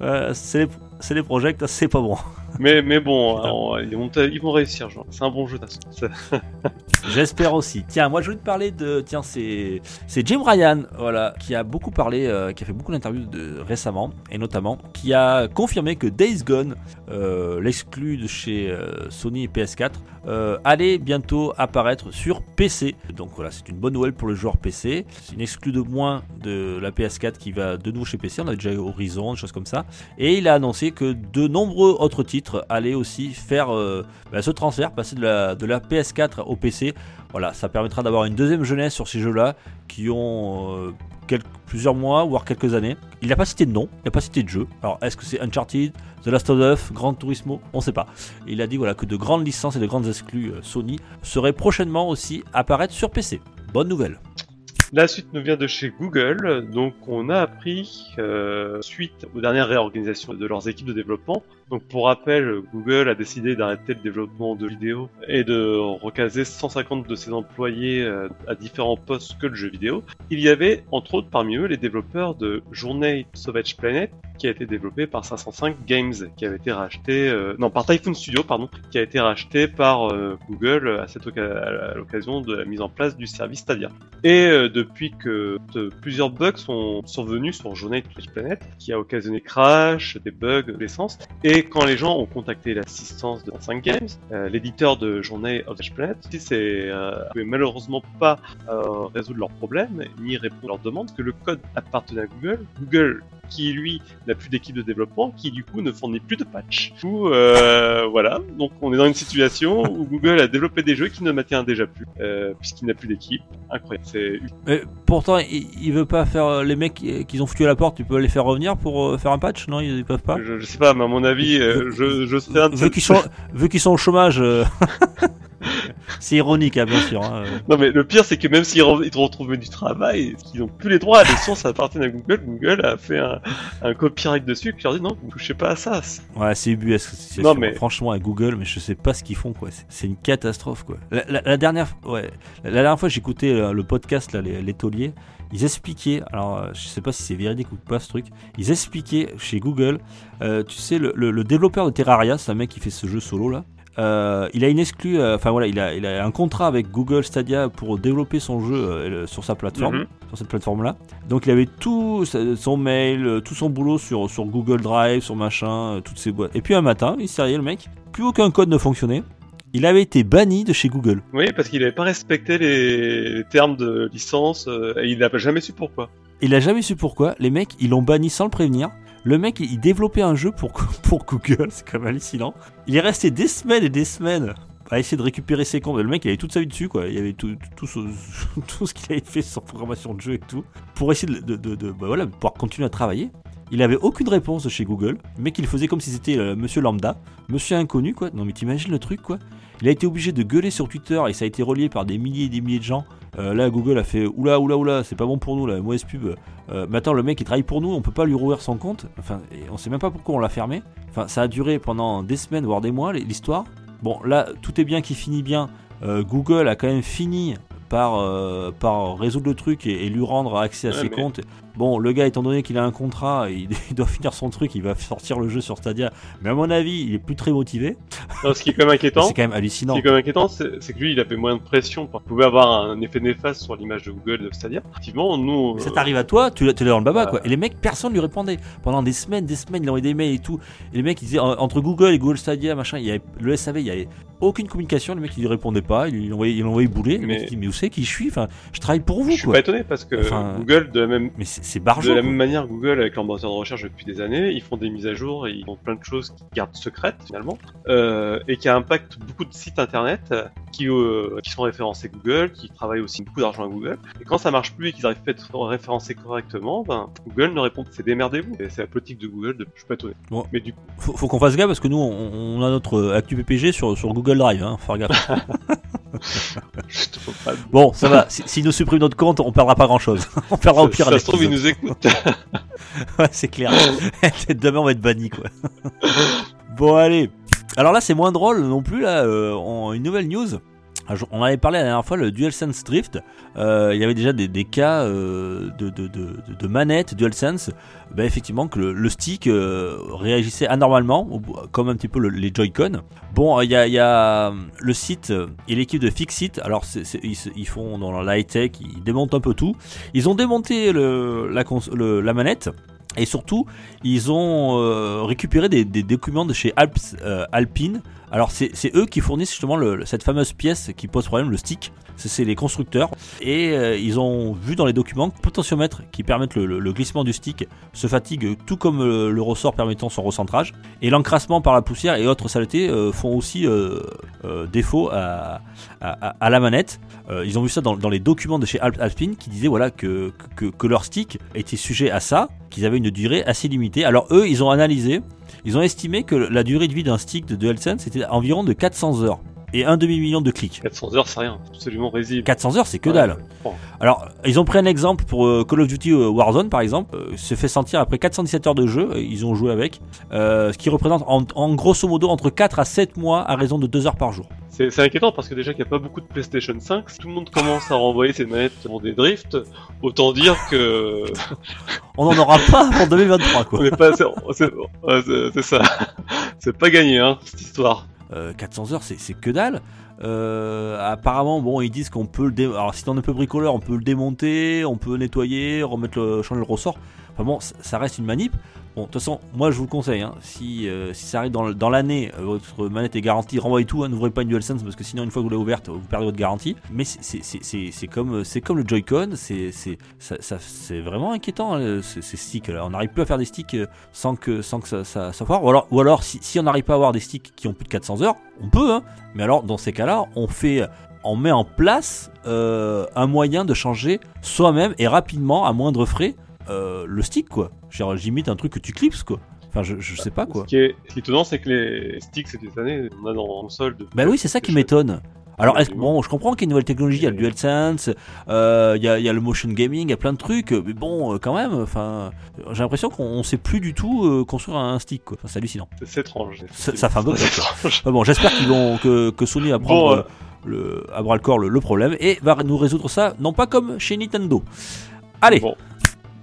[laughs] C'est les, les projets, c'est pas bon. Mais, mais bon, alors, ils, vont, ils vont réussir. C'est un bon jeu [laughs] J'espère aussi. Tiens, moi je voulais te parler de. Tiens, c'est Jim Ryan, voilà, qui a beaucoup parlé, euh, qui a fait beaucoup d'interviews récemment, et notamment qui a confirmé que Days Gone, euh, l'exclu de chez euh, Sony et PS4, euh, allait bientôt apparaître sur PC. Donc voilà, c'est une bonne nouvelle pour le joueur PC. C'est une exclue de moins de la PS4 qui va de nouveau chez PC. On a déjà eu Horizon, des choses comme ça. Et il a annoncé que de nombreux autres titres allaient aussi faire euh, bah, ce transfert, passer de la, de la PS4 au PC. Voilà, ça permettra d'avoir une deuxième jeunesse sur ces jeux-là qui ont euh, quelques, plusieurs mois, voire quelques années. Il n'a pas cité de nom, il n'a pas cité de jeu. Alors, est-ce que c'est Uncharted, The Last of Us, Gran Turismo? On ne sait pas. Il a dit voilà, que de grandes licences et de grandes exclus euh, Sony seraient prochainement aussi apparaître sur PC. Bonne nouvelle. La suite nous vient de chez Google, donc on a appris, suite aux dernières réorganisations de leurs équipes de développement, Donc pour rappel, Google a décidé d'arrêter le développement de vidéos et de recaser 150 de ses employés euh, à différents postes que le jeu vidéo. Il y avait entre autres parmi eux les développeurs de Journée Sauvage Planet qui a été développé par 505 Games, qui avait été racheté, euh, non par Typhoon Studio pardon, qui a été racheté par euh, Google à cette à l'occasion de la mise en place du service Stadia. Et depuis que plusieurs bugs sont survenus sur Journée Sauvage Planet, qui a occasionné crash, des bugs, l'essence, et quand les gens ont contacté l'assistance de 5 Games, euh, l'éditeur de Journée of the Planet, c'est euh, malheureusement pas euh, résoudre leurs problèmes ni répondre à leurs demandes, parce que le code appartenait à Google. Google qui lui n'a plus d'équipe de développement, qui du coup ne fournit plus de patch. Du coup, euh, voilà, donc on est dans une situation [laughs] où Google a développé des jeux qui ne maintiennent déjà plus, euh, puisqu'il n'a plus d'équipe. Incroyable. Mais pourtant, il, il, veut pas faire les mecs qui ont foutu à la porte, tu peux les faire revenir pour faire un patch Non, ils, peuvent pas? Je, je, sais pas, mais à mon avis, euh, je, je serais un de vu qu'ils sont, [laughs] vu qu'ils sont au chômage. [laughs] c'est ironique, hein, bien sûr. Hein. Non, mais le pire, c'est que même s'ils re- ils retrouvent du travail, qu'ils n'ont plus les droits, les sources appartiennent à Google. Google a fait un, un copyright dessus qui leur dit non, vous touchez pas à ça. C'est- Ouais, c'est ubuesque. cette situation. Non, mais- Franchement, à Google, mais je sais pas ce qu'ils font, quoi. C'est- C'est une catastrophe, quoi. La, la- la dernière, ouais, la, la dernière fois, j'écoutais euh, le podcast, là, les, les tauliers. Ils expliquaient, alors euh, je sais pas si c'est véridique ou pas ce truc, ils expliquaient chez Google, euh, tu sais, le, le- le développeur de Terraria, c'est un mec qui fait ce jeu solo là, euh, il a une exclue, enfin voilà, il a, il a un contrat avec Google Stadia pour développer son jeu sur sa plateforme, Mhm. sur cette plateforme là. Donc il avait tout son mail, tout son boulot sur, sur Google Drive, sur machin, toutes ces boîtes. Et puis un matin, il s'est réveillé le mec, plus aucun code ne fonctionnait. Il avait été banni de chez Google. Oui, parce qu'il n'avait pas respecté les, les termes de licence euh, et il n'a jamais su pourquoi. Il a jamais su pourquoi. Les mecs, ils l'ont banni sans le prévenir. Le mec, il développait un jeu pour, [laughs] pour Google, c'est quand même hallucinant. Il est resté des semaines et des semaines à essayer de récupérer ses comptes. Le mec, il avait toute sa vie dessus, quoi. Il avait tout, tout, ce, [laughs] tout ce qu'il avait fait sur programmation de jeu et tout. Pour essayer de, de, de- de- bah voilà, pouvoir continuer à travailler. Il avait aucune réponse de chez Google. Le mec, il faisait comme si c'était euh, monsieur lambda, monsieur inconnu, quoi. Non, mais t'imagines le truc, quoi. Il a été obligé de gueuler sur Twitter et ça a été relié par des milliers et des milliers de gens. Euh, là, Google a fait oula, oula, oula, c'est pas bon pour nous, la mauvaise pub. Euh, mais attends, le mec il travaille pour nous, on peut pas lui rouvrir son compte. Enfin, et on sait même pas pourquoi on l'a fermé. Enfin, ça a duré pendant des semaines, voire des mois, l'histoire. Bon, là, tout est bien qui finit bien. Euh, Google a quand même fini par, euh, par résoudre le truc et, et lui rendre accès à Ouais, ses mais- comptes. Bon, le gars, étant donné qu'il a un contrat, [laughs] il, il [laughs] doit finir son truc, il va sortir le jeu sur Stadia. Mais à mon avis, il est plus très motivé. Non, ce qui est quand même inquiétant, C'est quand même ce hallucinant. qui est quand même inquiétant, c'est que lui, il avait moins de pression. Il pouvait avoir un effet néfaste sur l'image de Google de Stadia. Effectivement, nous, Mais ça euh, t'arrive à toi, tu l'as dans le baba Euh. quoi. Et les mecs, personne lui répondait. Pendant des semaines, des semaines, il envoyait des mails et tout. Et les mecs, ils disaient en- entre Google et Google Stadia, machin, il y avait le SAV, il y avait aucune communication. Le mec, il lui répondait pas, il lui envoyait, il envoyait bouler. Le mec, Mais- il dit, mais où c'est? Qui je suis? Enfin, je travaille pour vous je suis quoi. pas étonné parce que Enfin, Google, de la même Mais c'est De la quoi. même manière, Google, avec leur moteur de recherche depuis des années, ils font des mises à jour, et ils font plein de choses qui gardent secrètes finalement, euh, et qui impactent beaucoup de sites internet euh, qui, euh, qui sont référencés Google, qui travaillent aussi beaucoup d'argent à Google. Et quand ça marche plus et qu'ils arrivent pas à être référencés correctement, ben, Google ne répond c'est démerdez-vous. C'est la politique de Google, de... je suis pas étonné. Bon. Mais du coup, Faut, faut qu'on fasse gaffe parce que nous, on, on a notre actu PPG sur, sur Google Drive. Hein, faut faire gaffe. [laughs] bon, ça va. Si- S'ils nous suppriment notre compte, on perdra pas grand chose. [laughs] on perdra au pire ça se trouve, épisode. Nous. [laughs] Ouais, c'est clair. [laughs] Demain, on va être banni, quoi. [laughs] bon, allez. Alors là, c'est moins drôle non plus, là. euh, on- une nouvelle news. On avait parlé la dernière fois, le DualSense Drift. Euh, il y avait déjà des, cas euh, de, de, de, manette DualSense. Ben, effectivement, que le, stick euh, réagissait anormalement, comme un petit peu le- les Joy-Con. Bon, il y a, le site et l'équipe de Fixit. Alors, ils, font dans la high-tech, ils démontent un peu tout. Ils ont démonté la, manette. Et surtout, ils ont récupéré des, documents de chez Alps, Alpine. Alors, c'est eux qui fournissent justement cette fameuse pièce qui pose problème, le stick. C'est- les constructeurs. Et euh, ils ont vu dans les documents que le qui permettent le, glissement du stick se fatigue, tout comme euh, le ressort permettant son recentrage. Et l'encrassement par la poussière et autres saletés euh, font aussi défaut à, à- la manette. Ils ont vu ça dans, dans les documents de chez Alp- Alpine qui disaient voilà, que, que leur stick était sujet à ça, qu'ils avaient une durée assez limitée. Alors eux, ils ont analysé, ils ont estimé que la durée de vie d'un stick de DualSense était environ de 400 heures. Et un demi-million de clics. 400 heures, c'est rien, absolument risible. 400 heures, c'est que dalle. Alors, ils ont pris un exemple pour euh, Call of Duty euh, Warzone, par exemple. Euh, se fait sentir après 417 heures de jeu, ils ont joué avec, euh, ce qui représente en, en grosso modo entre 4 à 7 mois à raison de 2 heures par jour. C'est inquiétant parce que déjà qu'il n'y a pas beaucoup de PlayStation 5, si tout le monde commence à renvoyer ses manettes pour des drifts, autant dire que [laughs] On n'en aura pas avant 2023, quoi. c'est ça, c'est pas gagné hein cette histoire. Euh, 400 heures, c'est que dalle. Euh, apparemment, bon, ils disent qu'on peut le dé... Alors, si t'en es peu bricoleur, on peut le démonter, on peut nettoyer, remettre le... changer le ressort. Enfin bon, ça reste une manip. Bon, de toute façon, moi je vous le conseille, hein, si, euh, si ça arrive dans, dans l'année, euh, votre manette est garantie, renvoyez tout, hein, n'ouvrez pas une DualSense parce que sinon, une fois que vous l'avez ouverte, vous perdez votre garantie. Mais c'est- comme, c'est comme le Joy-Con, c'est vraiment inquiétant hein, ces, ces sticks là. On n'arrive plus à faire des sticks euh, sans que, sans que ça, ça, foire. Ou alors, ou alors si, si on n'arrive pas à avoir des sticks qui ont plus de 400 heures, on peut, hein. mais alors dans ces cas-là, on fait. On met en place euh, un moyen de changer soi-même et rapidement, à moindre frais, euh, le stick quoi. Genre, J'imite un truc que tu clips quoi. Enfin, je, je sais pas quoi. Ce qui est, ce qui est étonnant, c'est que les sticks cette année, on a dans la console de. Bah oui, c'est ça qui m'étonne. Alors, est-ce, bon, je comprends qu'il y a une nouvelle technologie, il y a le DualSense, euh, il y, a, il y a le motion gaming, il y a plein de trucs, mais bon, euh, quand même, enfin, j'ai l'impression qu'on on sait plus du tout euh, construire un stick, quoi. Enfin, c'est hallucinant. C'est c'est étrange. Ça- ça fait un peu C'est. Enfin bon, j'espère qu'ils vont que, que Sony va prendre Bon, euh, le, à bras le corps le, le problème et va nous résoudre ça, non pas comme chez Nintendo. Allez, Bon.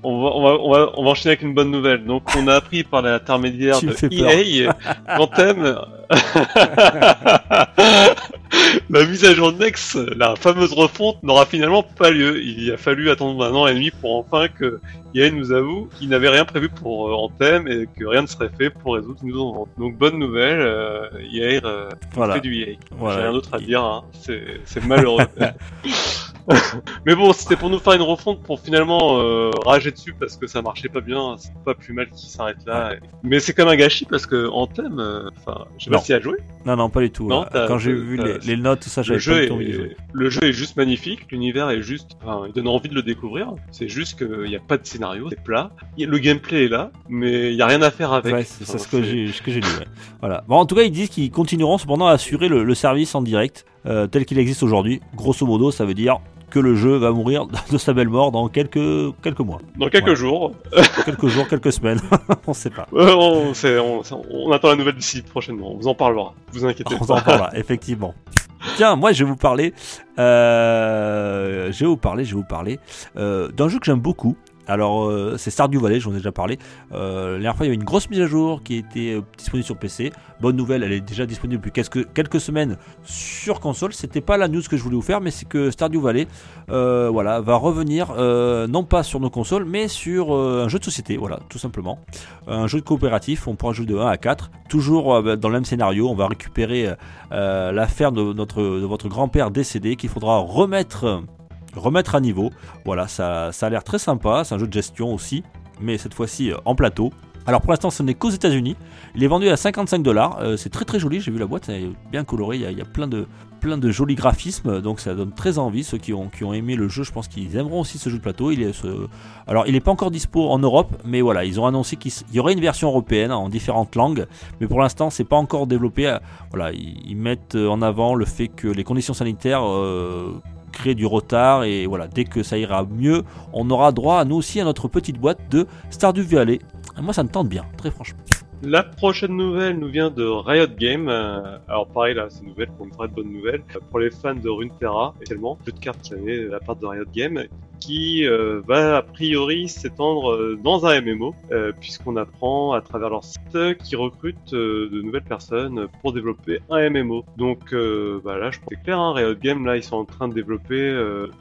On va, on, va, on, va, on va enchaîner avec une bonne nouvelle. Donc, on a appris par l'intermédiaire [laughs] de. EA qu'Anthem, [laughs] la mise à jour Next, la fameuse refonte, n'aura finalement pas lieu. Il a fallu attendre un an et demi pour enfin que EA nous avoue qu'il n'avait rien prévu pour euh, Anthem et que rien ne serait fait pour résoudre une vente. Donc, bonne nouvelle, euh, EA euh, voilà. fait du EA. Voilà. J'ai rien d'autre à dire, hein. c'est malheureux. [laughs] [laughs] Mais bon, c'était pour nous faire une refonte pour finalement euh, rager dessus parce que ça marchait pas bien, c'est pas plus mal qu'il s'arrête là. Mais c'est comme un gâchis parce que Anthem, euh, enfin, je sais Non. pas s'il a joué. Non, non, pas du tout. Non, Quand j'ai vu les, les notes, tout ça, Le j'avais pas est, jouer. le jeu est juste magnifique, l'univers est juste, enfin, il donne envie de le découvrir. C'est juste qu'il n'y a pas de scénario, c'est plat. Le gameplay est là, mais il y a rien à faire avec. Ouais, c'est Enfin, ce que j'ai ce que j'ai lu. ouais. Voilà. Bon, en tout cas, ils disent qu'ils continueront cependant à assurer le, le service en direct euh, tel qu'il existe aujourd'hui. Grosso modo, ça veut dire que le jeu va mourir [laughs] de sa belle mort dans quelques quelques mois, Dans quelques Ouais. jours, quelques jours, quelques semaines. [laughs] On sait pas. euh, on, on- on attend la nouvelle d'ici prochainement. On vous en parlera. Vous inquiétez On pas. en parlera, effectivement. Tiens, moi je vais vous parler, euh, je vais vous parler, je vais vous parler euh, d'un jeu que j'aime beaucoup. Alors euh, c'est Stardew Valley, j'en ai déjà parlé. Euh, la dernière fois il y avait une grosse mise à jour qui était euh, disponible sur PC. Bonne nouvelle, elle est déjà disponible depuis quelques, semaines sur console. C'était pas la news que je voulais vous faire, mais c'est que Stardew Valley, euh, va revenir non pas sur nos consoles, mais sur un jeu de société, voilà, tout simplement. Un jeu de coopératif, on pourra jouer de 1 à 4, toujours dans le même scénario. On va récupérer l'affaire de votre grand-père décédé qu'il faudra remettre, remettre à niveau. Voilà, ça, ça a l'air très sympa. C'est un jeu de gestion aussi, mais cette fois-ci euh, en plateau. Alors pour l'instant, ce n'est qu'aux États-Unis. Il est vendu à 55 dollars. C'est très très joli. J'ai vu la boîte, elle est bien colorée. Il y a, plein de plein de jolis graphismes, donc ça donne très envie. Ceux qui ont, qui ont aimé le jeu, je pense qu'ils aimeront aussi ce jeu de plateau. Il est ce... Alors, il n'est pas encore dispo en Europe, mais voilà, ils ont annoncé qu'il y aurait une version européenne en différentes langues, mais pour l'instant, c'est pas encore développé. Euh, Voilà, ils, mettent en avant le fait que les conditions sanitaires euh, créent du retard, et voilà, dès que ça ira mieux, on aura droit à nous aussi à notre petite boîte de Stardew Valley. Et Moi, ça me tente bien, très franchement. La prochaine nouvelle nous vient de Riot Games. Euh, alors pareil là, c'est une nouvelle pour une vraie bonne nouvelle pour les fans de Runeterra, également jeu de cartes qui la part de Riot Games, qui euh, va a priori s'étendre euh, dans un MMO, euh, puisqu'on apprend à travers leur site qu'ils recrutent de nouvelles personnes pour développer un MMO. Donc bah là, je pense que c'est clair, hein, Riot Games là, ils sont en train de développer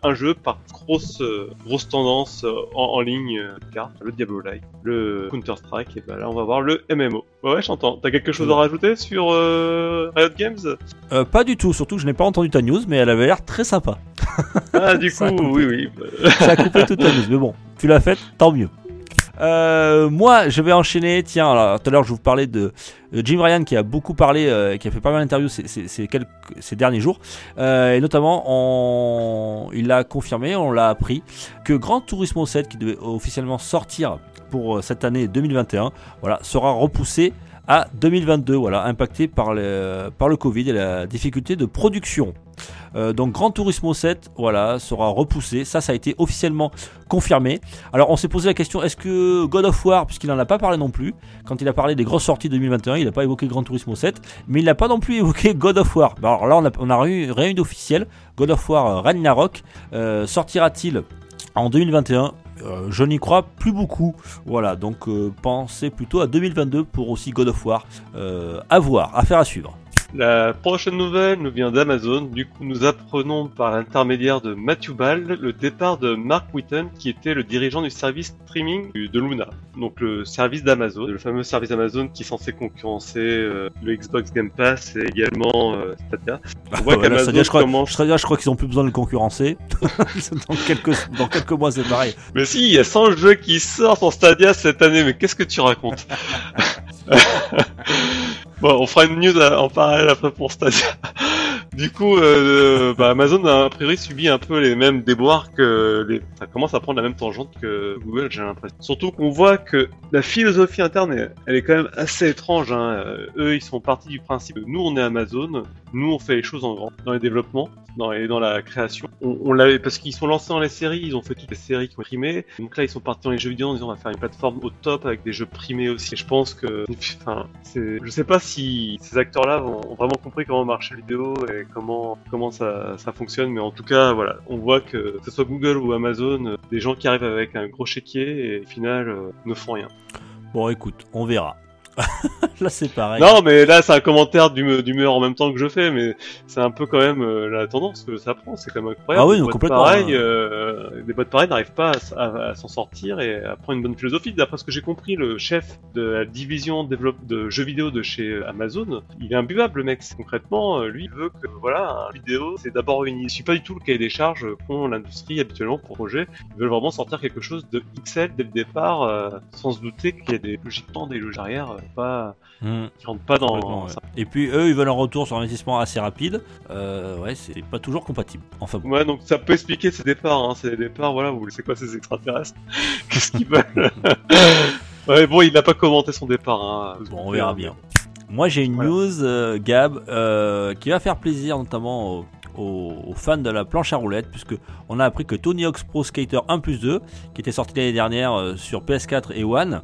un jeu par grosse tendance en, ligne cartes, le Diablo Light, le Counter Strike, et bah là, on va voir le MMO. Ouais, j'entends. T'as quelque chose à rajouter sur Riot Games? Pas du tout, surtout que je n'ai pas entendu ta news, mais elle avait l'air très sympa. Ah, du [laughs] coup, oui, oui. [laughs] Ça a coupé toute ta news, mais bon, tu l'as faite, tant mieux. Euh, moi, je vais enchaîner. Tiens, alors, tout à l'heure, je vous parlais de, Jim Ryan qui a beaucoup parlé, euh, qui a fait pas mal d'interviews ces, ces- ces quelques- ces derniers jours. Euh, et notamment, on- il a confirmé, on l'a appris, que Grand Turismo 7, qui devait officiellement sortir pour euh, cette année 2021, voilà, sera repoussé à 2022, voilà, impacté par le, Covid et la difficulté de production. Euh, donc Grand Turismo 7, voilà, sera repoussé. Ça, ça a été officiellement confirmé. Alors on s'est posé la question, est-ce que God of War, puisqu'il n'en a pas parlé non plus, quand il a parlé des grosses sorties 2021, il n'a pas évoqué Grand Turismo 7, mais il n'a pas non plus évoqué God of War. Alors là, on a, on a eu rien eu d'officiel. God of War Ragnarok euh, sortira-t-il en 2021 euh, je n'y crois plus beaucoup. Voilà, donc euh, pensez plutôt à 2022 pour aussi God of War. Euh, à voir, affaire à suivre. La prochaine nouvelle nous vient d'Amazon. Du coup, nous apprenons par l'intermédiaire de Matthew Ball le départ de Mark Whitten, qui était le dirigeant du service streaming de Luna. Donc le service d'Amazon, le fameux service Amazon qui est censé concurrencer euh, le Xbox Game Pass et également euh, Stadia. On voit Ah, ouais, là, qu'Amazon Stadia, je crois, commence- Stadia, je crois qu'ils ont plus besoin de le concurrencer. [laughs] dans, quelques, dans quelques mois, c'est pareil. Mais si, il y a 100 jeux qui sortent en Stadia cette année, mais qu'est-ce que tu racontes? [laughs] Bon, on fera une news à- en parallèle après pour Stadia. [laughs] Du coup, euh, bah, Amazon a a priori subi un peu les mêmes déboires que les... ça commence à prendre la même tangente que Google, j'ai l'impression. Surtout qu'on voit que la philosophie interne, elle, est quand même assez étrange. Hein. Euh, Eux, ils sont partis du principe que nous, on est Amazon, nous, on fait les choses en grand dans les développements, dans, dans la création. On, on l'avait parce qu'ils sont lancés dans les séries, ils ont fait toutes les séries qui ont primé. Donc là, ils sont partis dans les jeux vidéo en disant on va faire une plateforme au top avec des jeux primés aussi. Et je pense que, enfin, je sais pas si ces acteurs-là ont vraiment compris comment marche la vidéo et comment comment ça, ça fonctionne, mais en tout cas, voilà, on voit que que ce soit Google ou Amazon, euh, des gens qui arrivent avec un gros chéquier et au final euh, ne font rien. Bon, écoute, on verra. [laughs] Là, c'est pareil. Non, mais là, c'est un commentaire d'hume- d'humeur en même temps que je fais, mais c'est un peu quand même euh, la tendance que ça prend. C'est quand même incroyable. Ah oui, non, complètement, hein. euh, des boîtes pareilles n'arrivent pas à, s- à- à s'en sortir et à prendre une bonne philosophie. D'après ce que j'ai compris, le chef de la division développe de jeux vidéo de chez Amazon, il est imbuvable, le mec. Concrètement, euh, lui, il veut que voilà, un vidéo, c'est d'abord une. Il suit pas du tout le cahier des charges qu'ont l'industrie habituellement pour projet. Ils veulent vraiment sortir quelque chose de XL dès le départ, euh, sans se douter qu'il y a des logiquement des logiques arrière, pas Mmh. qui rentrent pas dans. ouais. Et puis eux, ils veulent un retour sur investissement assez rapide. Euh, ouais, c'est pas toujours compatible. Enfin bon. Ouais, donc ça peut expliquer ces départs. Hein. Des départs, voilà, vous c'est quoi ces extraterrestres [laughs] Qu'est-ce qu'ils veulent [laughs] Ouais, bon, il n'a pas commenté son départ. Hein. Bon, on verra bien. Moi, j'ai une Voilà. news, euh, Gab, euh, qui va faire plaisir notamment aux, fans de la planche à roulettes, puisque on a appris que Tony Hawk's Pro Skater 1 plus 2, qui était sorti l'année dernière sur PS4 et One,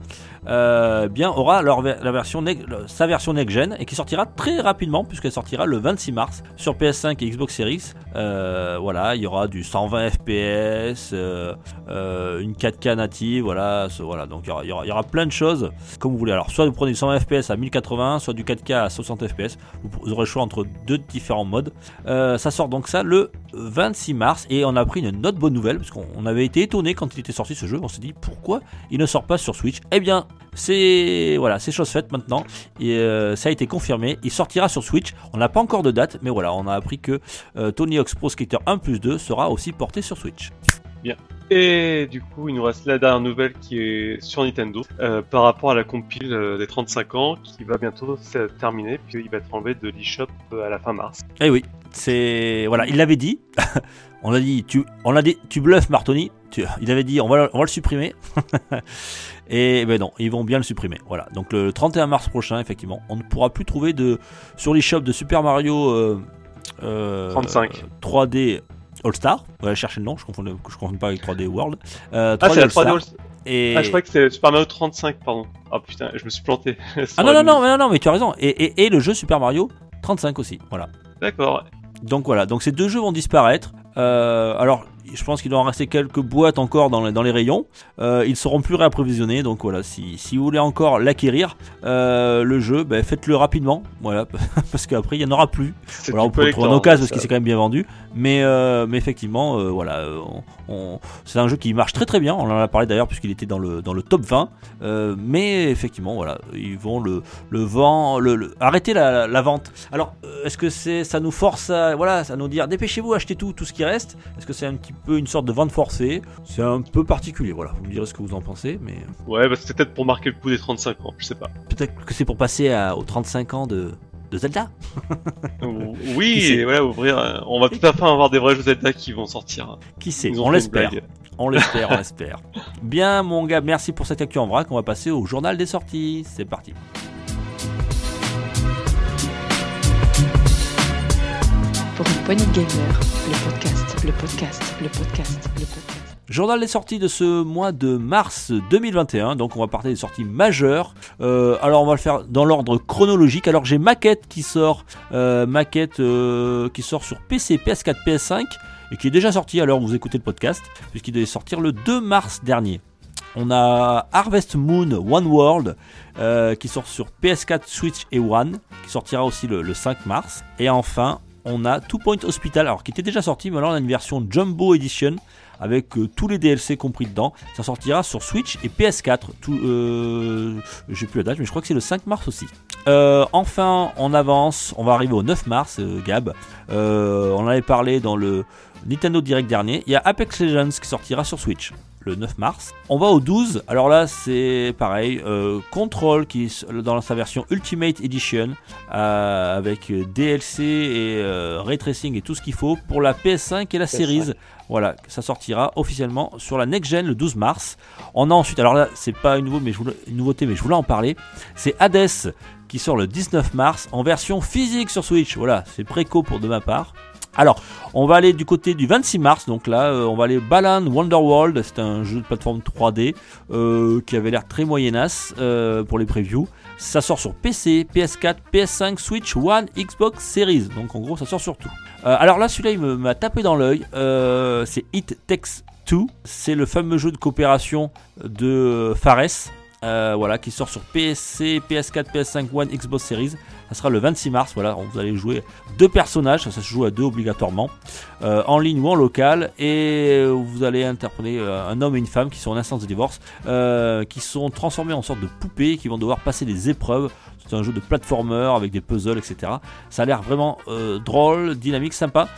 euh, bien aura la version sa version next-gen et qui sortira très rapidement, puisqu'elle sortira le 26 mars sur PS5 et Xbox Series. Euh, voilà, il y aura du 120 FPS, euh, euh, une 4K native, voilà, voilà. Donc il y, aura, y aura- plein de choses comme vous voulez. Alors, soit vous prenez du 120 FPS à 1080, soit du 4K à 60 FPS. Vous, aurez le choix entre deux différents modes. Ça sort donc ça le 26 mars et on a pris une autre bonne nouvelle parce qu'on on avait été étonné quand il était sorti ce jeu. On s'est dit pourquoi il ne sort pas sur Switch? Eh bien, c'est voilà, c'est chose faite maintenant et euh, ça a été confirmé. Il sortira sur Switch. On n'a pas encore de date, mais voilà, on a appris que euh, Tony Hawk's Pro Skater 1 plus 2 sera aussi porté sur Switch. Et du coup, il nous reste la dernière nouvelle qui est sur Nintendo euh, par rapport à la compile euh, des 35 ans qui va bientôt se terminer puis il va être enlevé de l'eShop à la fin mars. Eh oui, c'est voilà, il l'avait dit. [laughs] on a dit, tu, on a dit, tu bluffes, Martoni. Tu- il avait dit, on va, le- on va le supprimer. [laughs] Et ben non, ils vont bien le supprimer. Voilà. Donc le 31 mars prochain, effectivement, on ne pourra plus trouver de sur l'eShop de Super Mario euh, euh, 35. 3D All Star. Va chercher le nom. Je confonds, je confonds pas avec 3D World. Euh, Ah, 3D c'est la All Star. 3D All- Et... Ah, je croyais que c'était Super Mario 35, pardon. Ah putain, je me suis planté. [laughs] Ah non non non, news. mais non non, mais tu as raison. Et, et, et le jeu Super Mario 35 aussi. Voilà. D'accord. Donc voilà, donc ces deux jeux vont disparaître. Euh, alors, je pense qu'il doit en rester quelques boîtes encore dans les, dans les rayons. Euh, ils seront plus réapprovisionnés. Donc voilà, si, si vous voulez encore l'acquérir, euh, le jeu, ben, faites-le rapidement. Voilà, [laughs] parce qu'après il n'y en aura plus. Alors, on peut le trouver en occasion parce qu'il s'est quand même bien vendu. Mais, euh, mais effectivement, euh, voilà, on- on- c'est un jeu qui marche très très bien. On en a parlé d'ailleurs puisqu'il était dans le, dans le top 20. Euh, mais effectivement, voilà, ils vont le, le vent, le, le- arrêter la, la vente. Alors, est-ce que c'est, ça nous force à, voilà, à nous dire dépêchez-vous, achetez tout, tout ce qui reste Est-ce que c'est un petit une sorte de vente forcée. C'est un peu particulier, voilà. Vous me direz ce que vous en pensez, mais. Euh, ouais, bah c'est peut-être pour marquer le coup des 35 ans, je sais pas. Peut-être que c'est pour passer à, aux 35 ans de, Zelda. [laughs] [laughs] oui, ouvrir. Euh, on va tout à fait avoir des vrais jeux Zelda qui vont sortir. Qui sait On l'espère. On l'espère, on [laughs] l'espère. Bien, mon gars, merci pour cette actu en vrac. On va passer au journal des sorties. C'est parti. Pour une gamer, le podcast le podcast, le podcast, le podcast. Journal des sorties de ce mois de mars 2021, donc on va parler des sorties majeures. Euh, alors on va le faire dans l'ordre chronologique. Alors j'ai Maquette qui sort, euh, Maquette euh, qui sort sur PC, PS4, PS5 et qui est déjà sorti où vous écoutez le podcast, puisqu'il devait sortir le 2 mars dernier. On a Harvest Moon One World qui sort sur PS4, Switch et One, qui sortira aussi le, le 5 mars. Et enfin, on a Two Point Hospital, alors qui était déjà sorti, mais alors on a une version Jumbo Edition avec euh, tous les DLC compris dedans. Ça sortira sur Switch et PS4. Tout, euh, j'ai plus la date, mais je crois que c'est le 5 mars aussi. Euh, enfin, on avance, on va arriver au 9 mars, Gab. On en avait parlé dans le Nintendo Direct dernier. Il y a Apex Legends qui sortira sur Switch le 9 mars. On va au 12, alors là c'est pareil, euh, Control qui est dans sa version Ultimate Edition euh, avec DLC et euh, Ray Tracing et tout ce qu'il faut pour la PS5 et la PS5. Series. Voilà, ça sortira officiellement sur la Next Gen le 12 mars. On a ensuite, alors là c'est pas une, nouveau, mais je voulais- une nouveauté mais je voulais en parler, c'est Hades qui sort le 19 mars en version physique sur Switch. Voilà, c'est préco pour de ma part. Alors, on va aller du côté du 26 mars, donc là, euh, on va aller Balan Wonderworld, c'est un jeu de plateforme 3D euh, qui avait l'air très moyennasse euh, pour les previews. Ça sort sur PC, PS4, PS5, Switch, One, Xbox Series, donc en gros ça sort sur tout. Alors là, celui-là, il m'a tapé dans l'œil, c'est It Takes Two, c'est le fameux jeu de coopération de Fares. Euh, voilà, qui sort sur PC, PS4, PS5, One, Xbox Series. Ça sera le 26 mars. Voilà, vous allez jouer deux personnages, ça, se joue à deux obligatoirement, euh, en ligne ou en local, et vous allez interpréter euh, un homme et une femme qui sont en instance de divorce, qui sont transformés en sorte de poupées, qui vont devoir passer des épreuves. C'est un jeu de platformer avec des puzzles, etc. Ça a l'air vraiment drôle, dynamique, sympa.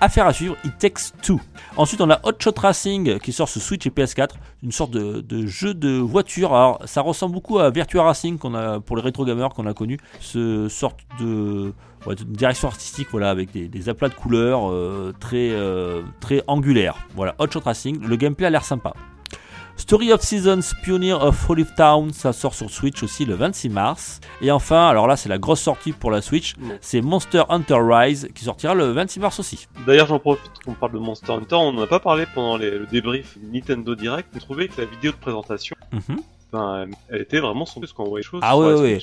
Affaire à suivre, It Takes Two. Ensuite, on a Hot Shot Racing qui sort sur Switch et PS4, une sorte de, jeu de voiture. Alors, ça ressemble beaucoup à Virtua Racing pour les rétro gamers qu'on a connu. Ce sorte de, direction artistique, voilà, avec des, des aplats de couleurs euh, très euh, très angulaires. Voilà, Hot Shot Racing. Le gameplay a l'air sympa. Story of Seasons, Pioneer of Olive Town, ça sort sur Switch aussi le 26 mars. Et enfin, alors là c'est la grosse sortie pour la Switch, c'est Monster Hunter Rise qui sortira le 26 mars aussi. D'ailleurs, j'en profite qu'on parle de Monster Hunter. On n'en a pas parlé pendant les- le débrief Nintendo Direct. On trouvait que la vidéo de présentation, ben, elle était vraiment son plus qu'on voyait les choses. Ah ouais, ouais,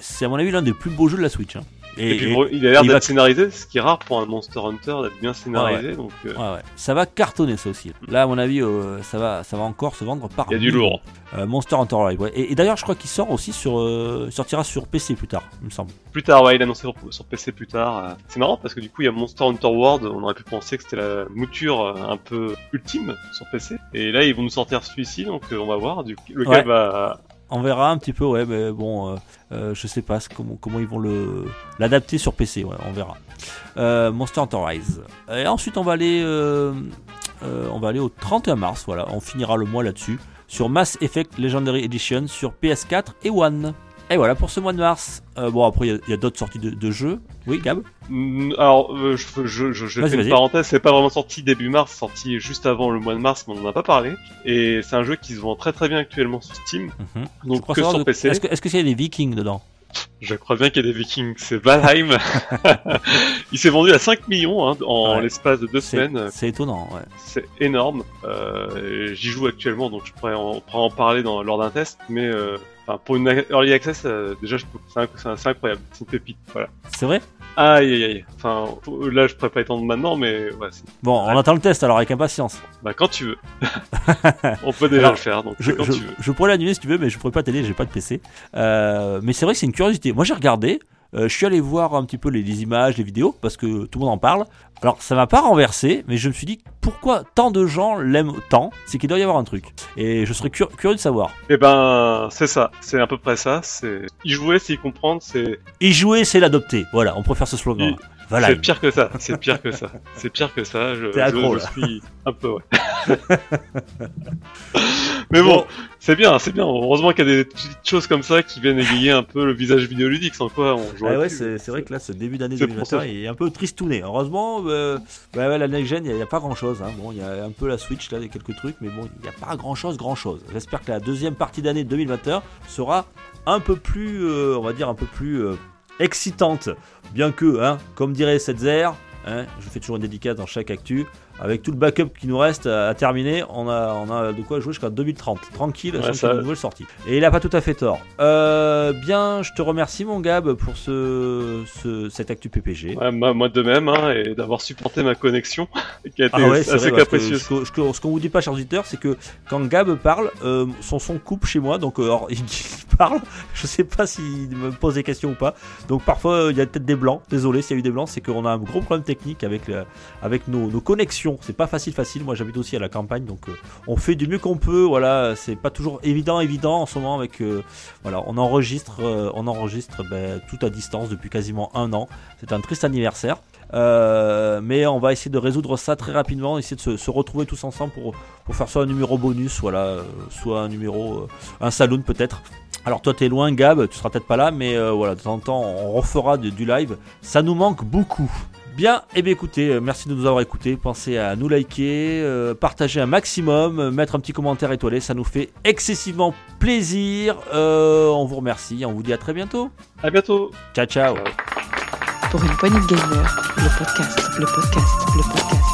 c'est, à mon avis l'un des plus beaux jeux de la Switch. hein. Et, puis, et- il a l'air d'être va- scénarisé, ce qui est rare pour un Monster Hunter d'être bien scénarisé. Donc, euh, Ouais, ouais. Ça va cartonner ça aussi. Là, à mon avis, euh, ça, va, ça va encore se vendre par. il y a du lourd. Euh, Monster Hunter ouais. Et, et d'ailleurs, je crois qu'il sort aussi sur. sortira sur PC plus tard, il me semble. Plus tard, ouais, il a annoncé sur, sur PC plus tard. C'est marrant parce que du coup, il y a Monster Hunter World. On aurait pu penser que c'était la mouture un peu ultime sur PC. Et là, ils vont nous sortir celui-ci, donc on va voir. Du, lequel Ouais. va. On verra un petit peu, ouais, mais bon, euh, euh, je sais pas comment, ils vont le l'adapter sur PC, ouais, on verra. Euh, Monster Hunter Rise. Et ensuite, on va euh, on va aller au 31 mars, voilà, on finira le mois là-dessus, sur Mass Effect Legendary Edition sur PS4 et One. Et voilà pour ce mois de mars. Euh, bon, après, il y a- d'autres sorties de, de jeux. Oui, Gab Mm, Alors, euh, je, je, je, je Vas-y, fais une parenthèse, c'est pas vraiment sorti début mars, c'est sorti juste avant le mois de mars, mais on en a pas parlé. Et c'est un jeu qui se vend très très bien actuellement sur Steam, Mhm. Donc que sur de- PC. Est-ce que- est-ce qu'il y a des Vikings dedans? Je crois bien qu'il y a des Vikings, c'est Valheim. [laughs] Il s'est vendu à 5 millions hein, en Ouais. l'espace de deux semaines. c'est étonnant, ouais. C'est énorme. Euh, J'y joue actuellement, donc je pourrais en, parler dans, lors d'un test. Mais euh, pour une early access, euh, déjà, c'est incroyable. C'est une pépite. Voilà. C'est vrai? Aïe aïe aïe. Enfin, là, je pourrais pas étendre maintenant, mais ouais, Bon, on Ouais. attend le test alors avec impatience. bah quand tu veux. on peut déjà Alors, le faire, donc Je, quand je- tu veux. je pourrais l'annuler si tu veux, mais je pourrais pas t'aider, j'ai pas de PC. Euh, mais c'est vrai que c'est une curiosité. Moi j'ai regardé, je suis allé voir un petit peu les, les images, les vidéos, parce que tout le monde en parle. Alors ça m'a pas renversé, mais je me suis dit pourquoi tant de gens l'aiment tant? C'est qu'il doit y avoir un truc. Et je serais cur- curieux de savoir. Eh ben, c'est ça. C'est à peu près ça. C'est y jouer, s'y comprendre, c'est Y jouer, c'est l'adopter. Voilà, on préfère ce slogan. Voilà. c'est pire que ça. C'est pire que ça. C'est pire que ça. Je, accro, suis un peu ouais. Mais bon, c'est bien, c'est bien. Heureusement qu'il y a des petites choses comme ça qui viennent égayer un peu le visage vidéoludique, sans quoi on Ah ouais, c'est vrai que là, ce début d'année C'est pour 2021 ça. est un peu tristouné. Heureusement, euh, bah ouais, la next gen, il n'y a, pas grand chose. Bon, il y a un peu la Switch, là, il y a quelques trucs, mais bon, il n'y a pas grand chose, grand chose. J'espère que la deuxième partie d'année 2021 sera un peu plus, euh, on va dire, un peu plus euh, excitante. Bien que, hein, comme dirait Setzer, hein, je fais toujours une dédicace dans chaque actu, avec tout le backup qui nous reste à, terminer, on a, on a de quoi jouer jusqu'à 2030. Tranquille, ouais, sans une nouvelle sortie. Et il a pas tout à fait tort. Euh, bien, je te remercie mon Gab pour ce, ce cette actu PPG. Ouais, moi, de même, hein, et d'avoir supporté ma connexion, [laughs] qui a été ah assez capricieuse. Ce qu'on ce, vous dit pas, chers auditeurs, c'est que quand Gab parle, euh, son son coupe chez moi, donc euh, [laughs] il parle, je sais pas s'il me pose des questions ou pas. Donc parfois, il y a peut-être des blancs. Désolé s'il y a eu des blancs, c'est qu'on a un gros problème technique avec, avec nos, nos connexions c'est pas facile, facile. Moi, j'habite aussi à la campagne, donc euh, on fait du mieux qu'on peut. Voilà, c'est pas toujours évident, évident en ce moment avec. Euh, voilà, on enregistre, euh, on enregistre ben, tout à distance depuis quasiment un an. C'est un triste anniversaire. mais on va essayer de résoudre ça très rapidement, essayer de se, retrouver tous ensemble pour, faire soit un numéro bonus, voilà, soit un numéro, un saloon peut-être. Alors toi t'es loin Gab, tu seras peut-être pas là, mais voilà, de temps en temps on refera du live. Ça nous manque beaucoup. Bien, et eh bien écoutez, euh, merci de nous avoir écoutés. Pensez à nous liker, euh, partager un maximum, euh, mettre un petit commentaire étoilé, ça nous fait excessivement plaisir. on vous remercie, on vous dit à très bientôt. À bientôt. Ciao ciao. Pour une poignée de gamer, le podcast, le podcast, le podcast.